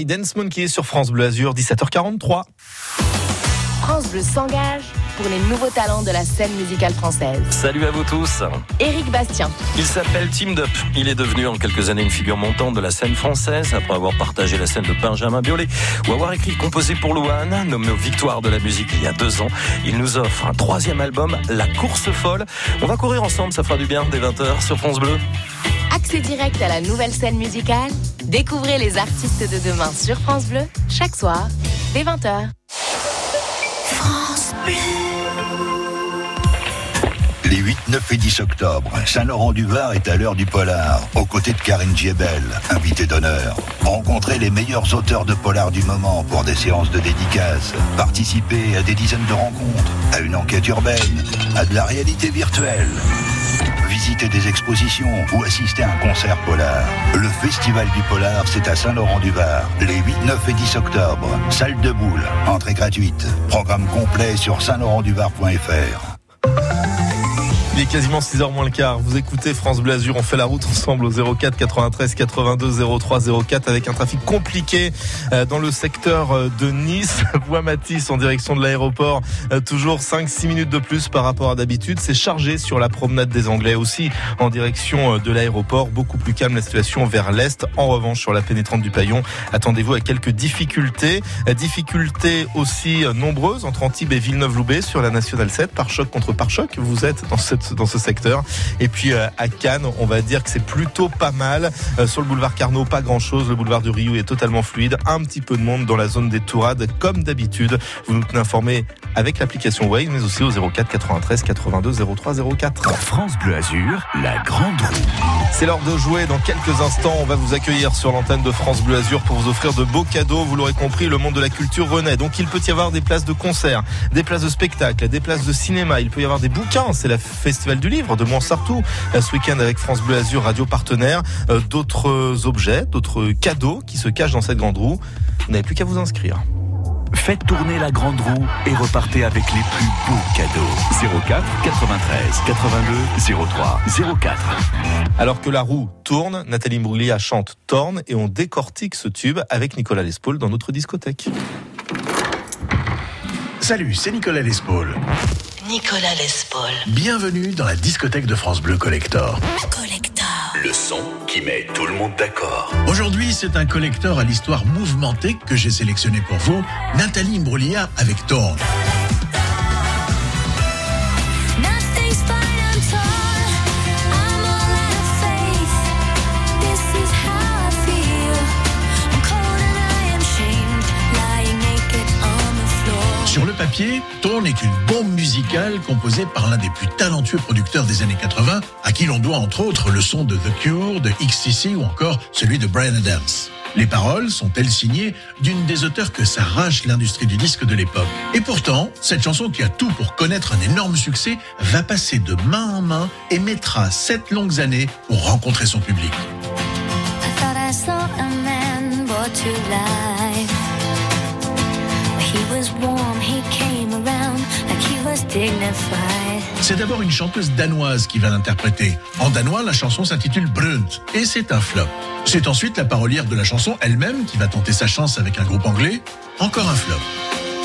Dance Monkey sur France Bleu Azur, 17h43. France Bleu s'engage pour les nouveaux talents de la scène musicale française. Salut à vous tous. Éric Bastien, Il s'appelle Team Dup. Il est devenu en quelques années une figure montante de la scène française après avoir partagé la scène de Benjamin Biolay ou avoir écrit composé pour Louane, nommé aux victoires de la musique il y a deux ans. Il nous offre un troisième album, La Course Folle. On va courir ensemble, ça fera du bien dès 20h sur France Bleu. accès direct à la nouvelle scène musicale. Découvrez les artistes de demain sur France Bleu chaque soir dès 20h. France Les 8, 9 et 10 octobre, Saint-Laurent-du-Var est à l'heure du polar, aux côtés de Karine Giebel, invitée d'honneur. Rencontrez les meilleurs auteurs de polar du moment pour des séances de dédicaces. Participez à des dizaines de rencontres, à une enquête urbaine, à de la réalité virtuelle. Visitez des expositions ou assistez à un concert polar. Le Festival du Polar, c'est à Saint-Laurent-du-Var, les 8, 9 et 10 octobre. Salle de boule, entrée gratuite. Programme complet sur saint-laurent-du-var.fr. Il est quasiment 6h moins le quart. Vous écoutez France Bleu Azur. On fait la route ensemble au 04 93 82 03 04 avec un trafic compliqué euh, dans le secteur euh, de Nice. Voie Matisse en direction de l'aéroport. Euh, Toujours 5-6 minutes de plus par rapport à d'habitude. C'est chargé sur la promenade des Anglais aussi en direction de l'aéroport. Beaucoup plus calme la situation vers l'est. En revanche, sur la pénétrante du Paillon, attendez-vous à quelques difficultés. Difficultés aussi nombreuses entre Antibes et Villeneuve-Loubet sur la Nationale 7. Par choc contre par choc, vous êtes dans cette dans ce secteur. Et puis euh, à Cannes, on va dire que c'est plutôt pas mal. Euh, sur le boulevard Carnot, pas grand-chose. Le boulevard de Rio est totalement fluide. Un petit peu de monde dans la zone des Tourades, comme d'habitude. Vous nous tenez informés avec l'application Waze, mais aussi au 04 93 82 03 04. France Bleu Azur, la grande roue. C'est l'heure de jouer. Dans quelques instants, on va vous accueillir sur l'antenne de France Bleu Azur pour vous offrir de beaux cadeaux. Vous l'aurez compris, le monde de la culture renaît. Donc il peut y avoir des places de concert, des places de spectacle, des places de cinéma. Il peut y avoir des bouquins. C'est la Festival du Livre de Montsartou euh, ce week-end avec France Bleu Azur, radio partenaire. Euh, D'autres objets, d'autres cadeaux qui se cachent dans cette grande roue. Vous n'avez plus qu'à vous inscrire. Faites tourner la grande roue et repartez avec les plus beaux cadeaux. 04 93 82 03 04. Alors que la roue tourne, Nathalie Bruglia chante Torne et on décortique ce tube avec Nicolas Lespaul dans notre discothèque. Salut, c'est Nicolas Lespaul. Nicolas Lespaul. Bienvenue dans la discothèque de France Bleu Collector. Le son qui met tout le monde d'accord. Aujourd'hui, c'est un collector à l'histoire mouvementée que j'ai sélectionné pour vous, Nathalie Imbruglia avec Torn. Sur le papier, Torn est une bombe musicale composée par l'un des plus talentueux producteurs des années 80, à qui l'on doit entre autres le son de The Cure, de XTC ou encore celui de Brian Adams. Les paroles sont-elles signées d'une des auteurs que s'arrache l'industrie du disque de l'époque Et pourtant, cette chanson qui a tout pour connaître un énorme succès va passer de main en main et mettra sept longues années pour rencontrer son public. C'est d'abord une chanteuse danoise qui va l'interpréter. En danois, la chanson s'intitule Brunt et c'est un flop. C'est ensuite la parolière de la chanson elle-même qui va tenter sa chance avec un groupe anglais. Encore un flop.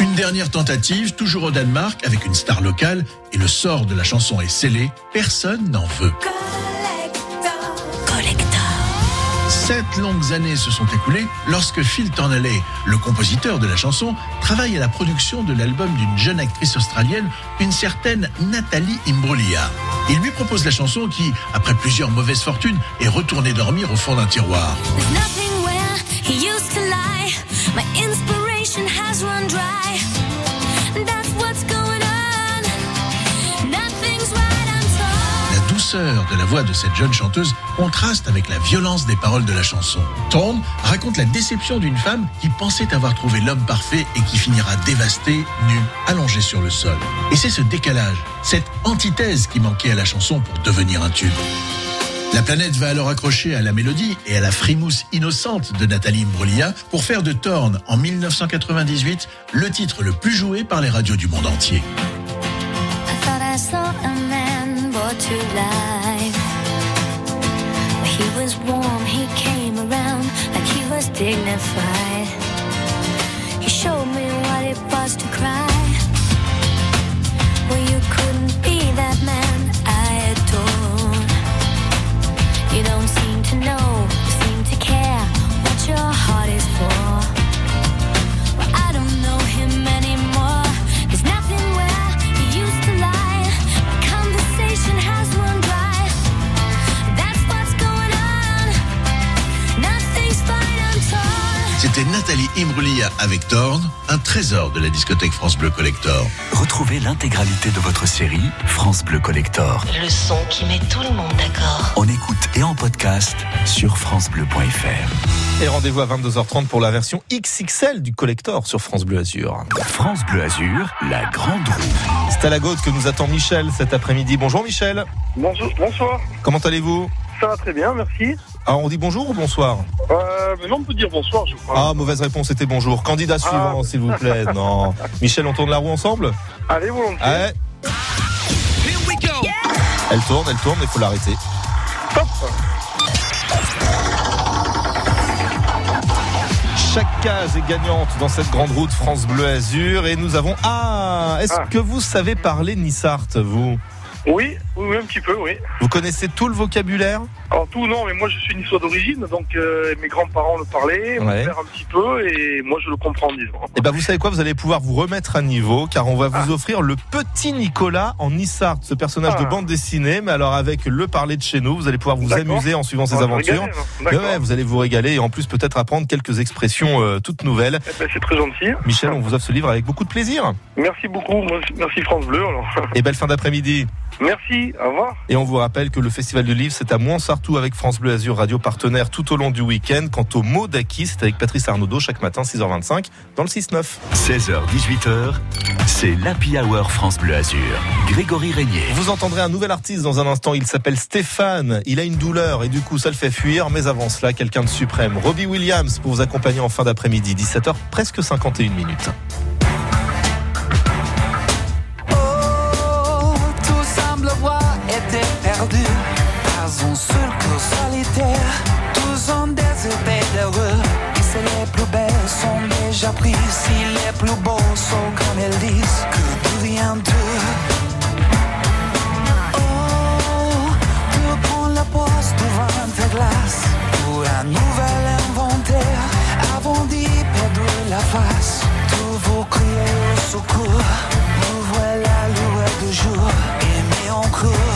Une dernière tentative, toujours au Danemark, avec une star locale, et le sort de la chanson est scellé. Personne n'en veut. Sept longues années se sont écoulées lorsque Phil Tornalley, le compositeur de la chanson, travaille à la production de l'album d'une jeune actrice australienne, une certaine Nathalie Imbruglia. Il lui propose la chanson qui, après plusieurs mauvaises fortunes, est retournée dormir au fond d'un tiroir. Douceur de la voix de cette jeune chanteuse contraste avec la violence des paroles de la chanson. Torn raconte la déception d'une femme qui pensait avoir trouvé l'homme parfait et qui finira dévastée, nue, allongée sur le sol. Et c'est ce décalage, cette antithèse qui manquait à la chanson pour devenir un tube. La planète va alors accrocher à la mélodie et à la frimousse innocente de Nathalie Imbruglia pour faire de Torn en 1998 le titre le plus joué par les radios du monde entier. To life. He was warm, he came around like he was dignified. He showed me what it was to cry. Well, you couldn't be that man I adore. You don't seem to know, C'était Nathalie Imbruglia avec Thorn, un trésor de la discothèque France Bleu Collector. Retrouvez l'intégralité de votre série France Bleu Collector. Le son qui met tout le monde d'accord. En écoute et en podcast sur francebleu.fr. Et rendez-vous à 22h30 pour la version XXL du collector sur France Bleu Azur. France Bleu Azur, la grande roue. C'est à la gauche que nous attend Michel cet après-midi. Bonjour Michel. Bonjour, bonsoir. Comment allez-vous? Ça va très bien, merci. Alors on dit bonjour ou bonsoir? Euh, mais non, on peut dire bonsoir, je crois. Ah, mauvaise réponse, c'était bonjour. Candidat suivant, s'il vous plaît. Non. Michel, on tourne la roue ensemble? Allez, volontiers. Ouais. Elle tourne, elle tourne, mais il faut l'arrêter. Chaque case est gagnante dans cette grande route France Bleu Azur et nous avons ah est-ce Ah. que vous savez parler Nissart vous? Oui, oui, un petit peu, oui. Vous connaissez tout le vocabulaire Alors tout, non, mais moi je suis niçois d'origine, donc euh, mes grands-parents le parlaient, mon Ouais. père un petit peu, et moi je le comprends, disons. Eh ben vous savez quoi, vous allez pouvoir vous remettre à niveau car on va Ah. vous offrir le petit Nicolas en Nissart, ce personnage de Ah. bande dessinée, mais alors avec le parler de chez nous, vous allez pouvoir vous amuser en suivant ses On aventures. régaler, hein. Ouais, vous allez vous régaler et en plus peut-être apprendre quelques expressions euh, toutes nouvelles. Eh ben, c'est très gentil. Michel, on vous offre ce livre avec beaucoup de plaisir. Merci beaucoup, merci France Bleu. Alors. Et belle fin d'après-midi. Merci, au revoir. Et on vous rappelle que le Festival du Livre, c'est à Mouansartou avec France Bleu Azur, radio partenaire tout au long du week-end. Quant au mot d'acquis, c'est avec Patrice Arnaudot chaque matin, 6h25, dans le 6-9. 16h, 18h, c'est l'Happy Hour France Bleu Azur. Grégory Régnier. Vous entendrez un nouvel artiste dans un instant, il s'appelle Stéphane. Il a une douleur et du coup ça le fait fuir, mais avant cela, quelqu'un de suprême. Robbie Williams pour vous accompagner en fin d'après-midi, 17h, presque 51 minutes. Pas un seul cœur solitaire. Tous ont des idées d'heureux. Si les plus belles sont déjà prises, si les plus beaux sont comme elles disent, que devient-eux Oh, tu prends la pause devant ta glace pour un nouvel inventaire. Avant d'y perdre la face, tous vous criez au secours. Nous voilà lueur de jour, aimez encore, aimez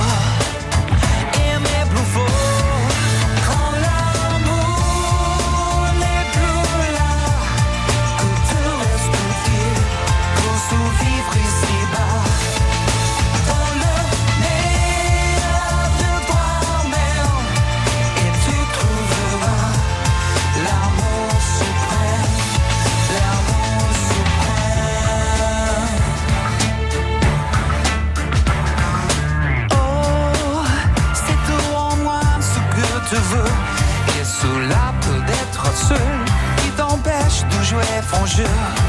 jeu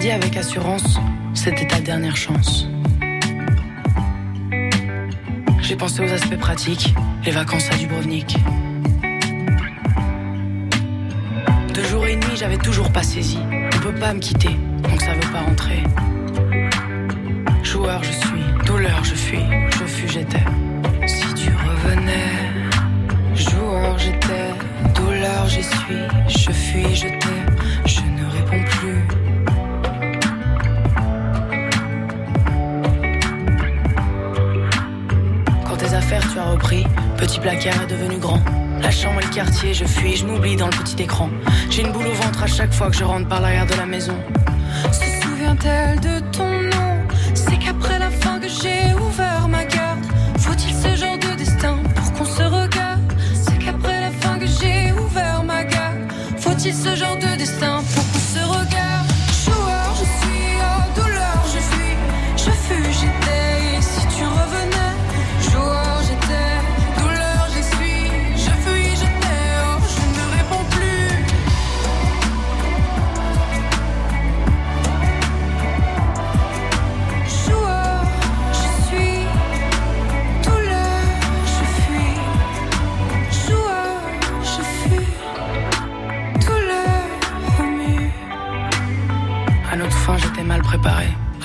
Dit avec assurance, c'était ta dernière chance. J'ai pensé aux aspects pratiques, les vacances à Dubrovnik. Deux jours et demi, j'avais toujours pas saisi. On peut pas me quitter, donc ça veut pas rentrer. Joueur, je suis, douleur, je fuis, refus, j'étais. Si tu revenais, joueur, j'étais, douleur, j'y suis, placard est devenu grand. La chambre et le quartier, je fuis, je m'oublie dans le petit écran. J'ai une boule au ventre à chaque fois que je rentre par l'arrière de la maison. Se souvient-elle de ton nom? C'est qu'après la fin que j'ai ouvert ma garde. Faut-il ce genre de destin pour qu'on se regarde? C'est qu'après la fin que j'ai ouvert ma garde. Faut-il ce genre de destin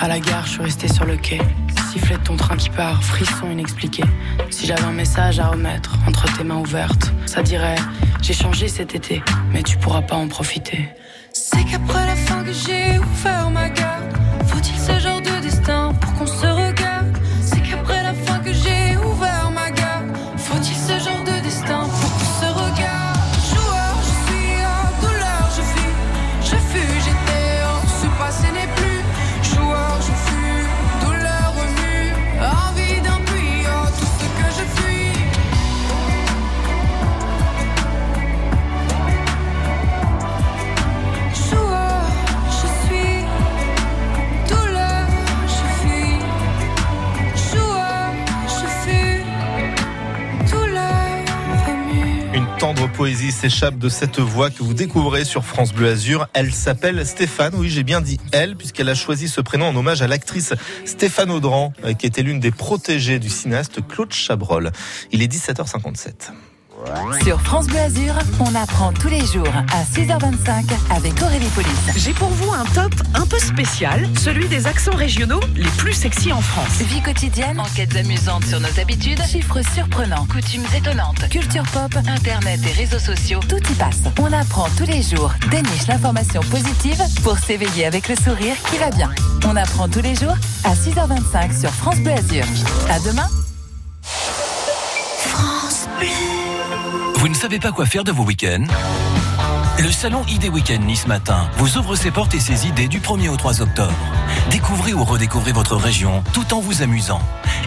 À la gare, je suis resté sur le quai. Sifflet de ton train qui part, frisson inexpliqué. Si j'avais un message à remettre entre tes mains ouvertes, ça dirait J'ai changé cet été, mais tu pourras pas en profiter. C'est qu'après la fin que j'ai ouvert ma garde, poésie s'échappe de cette voix que vous découvrez sur France Bleu Azur. Elle s'appelle Stéphane. Oui, j'ai bien dit elle, puisqu'elle a choisi ce prénom en hommage à l'actrice Stéphane Audran, euh, qui était l'une des protégées du cinéaste Claude Chabrol. Il est 17h57. Sur France Bleu Azur, on apprend tous les jours à 6h25 avec Aurélie Police. J'ai pour vous un top un peu spécial, celui des accents régionaux les plus sexy en France. Vie quotidienne, enquêtes amusantes sur nos habitudes, chiffres surprenants, coutumes étonnantes, culture pop, internet et réseaux sociaux, tout y passe. On apprend tous les jours, déniche l'information positive pour s'éveiller avec le sourire qui va bien. On apprend tous les jours à 6h25 sur France Bleu Azur. À demain. France Bleu. Vous ne savez pas quoi faire de vos week-ends Le salon ID Weekend Nice Matin vous ouvre ses portes et ses idées du 1er au 3 octobre. Découvrez ou redécouvrez votre région tout en vous amusant.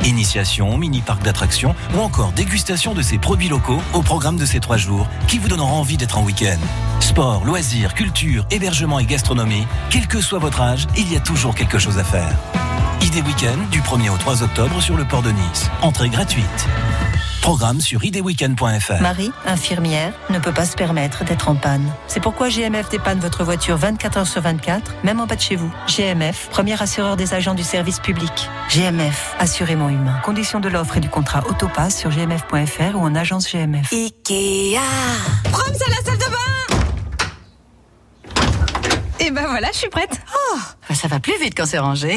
Initiation, mini-parc d'attractions ou encore dégustation de ces produits locaux au programme de ces trois jours qui vous donneront envie d'être en week-end. Sport, loisirs, culture, hébergement et gastronomie, quel que soit votre âge, il y a toujours quelque chose à faire. ID Weekend du 1er au 3 octobre sur le port de Nice. Entrée gratuite. Programme sur idweekend.fr. Marie, infirmière, ne peut pas se permettre d'être en panne. C'est pourquoi GMF dépanne votre voiture 24 heures sur 24, même en bas de chez vous. GMF, premier assureur des agents du service public. GMF, assurément humain. Conditions de l'offre et du contrat Autopass sur gmf.fr ou en agence GMF. Ikea Rome, c'est la salle de bain Et ben voilà, je suis prête. Oh, ça va plus vite quand c'est rangé.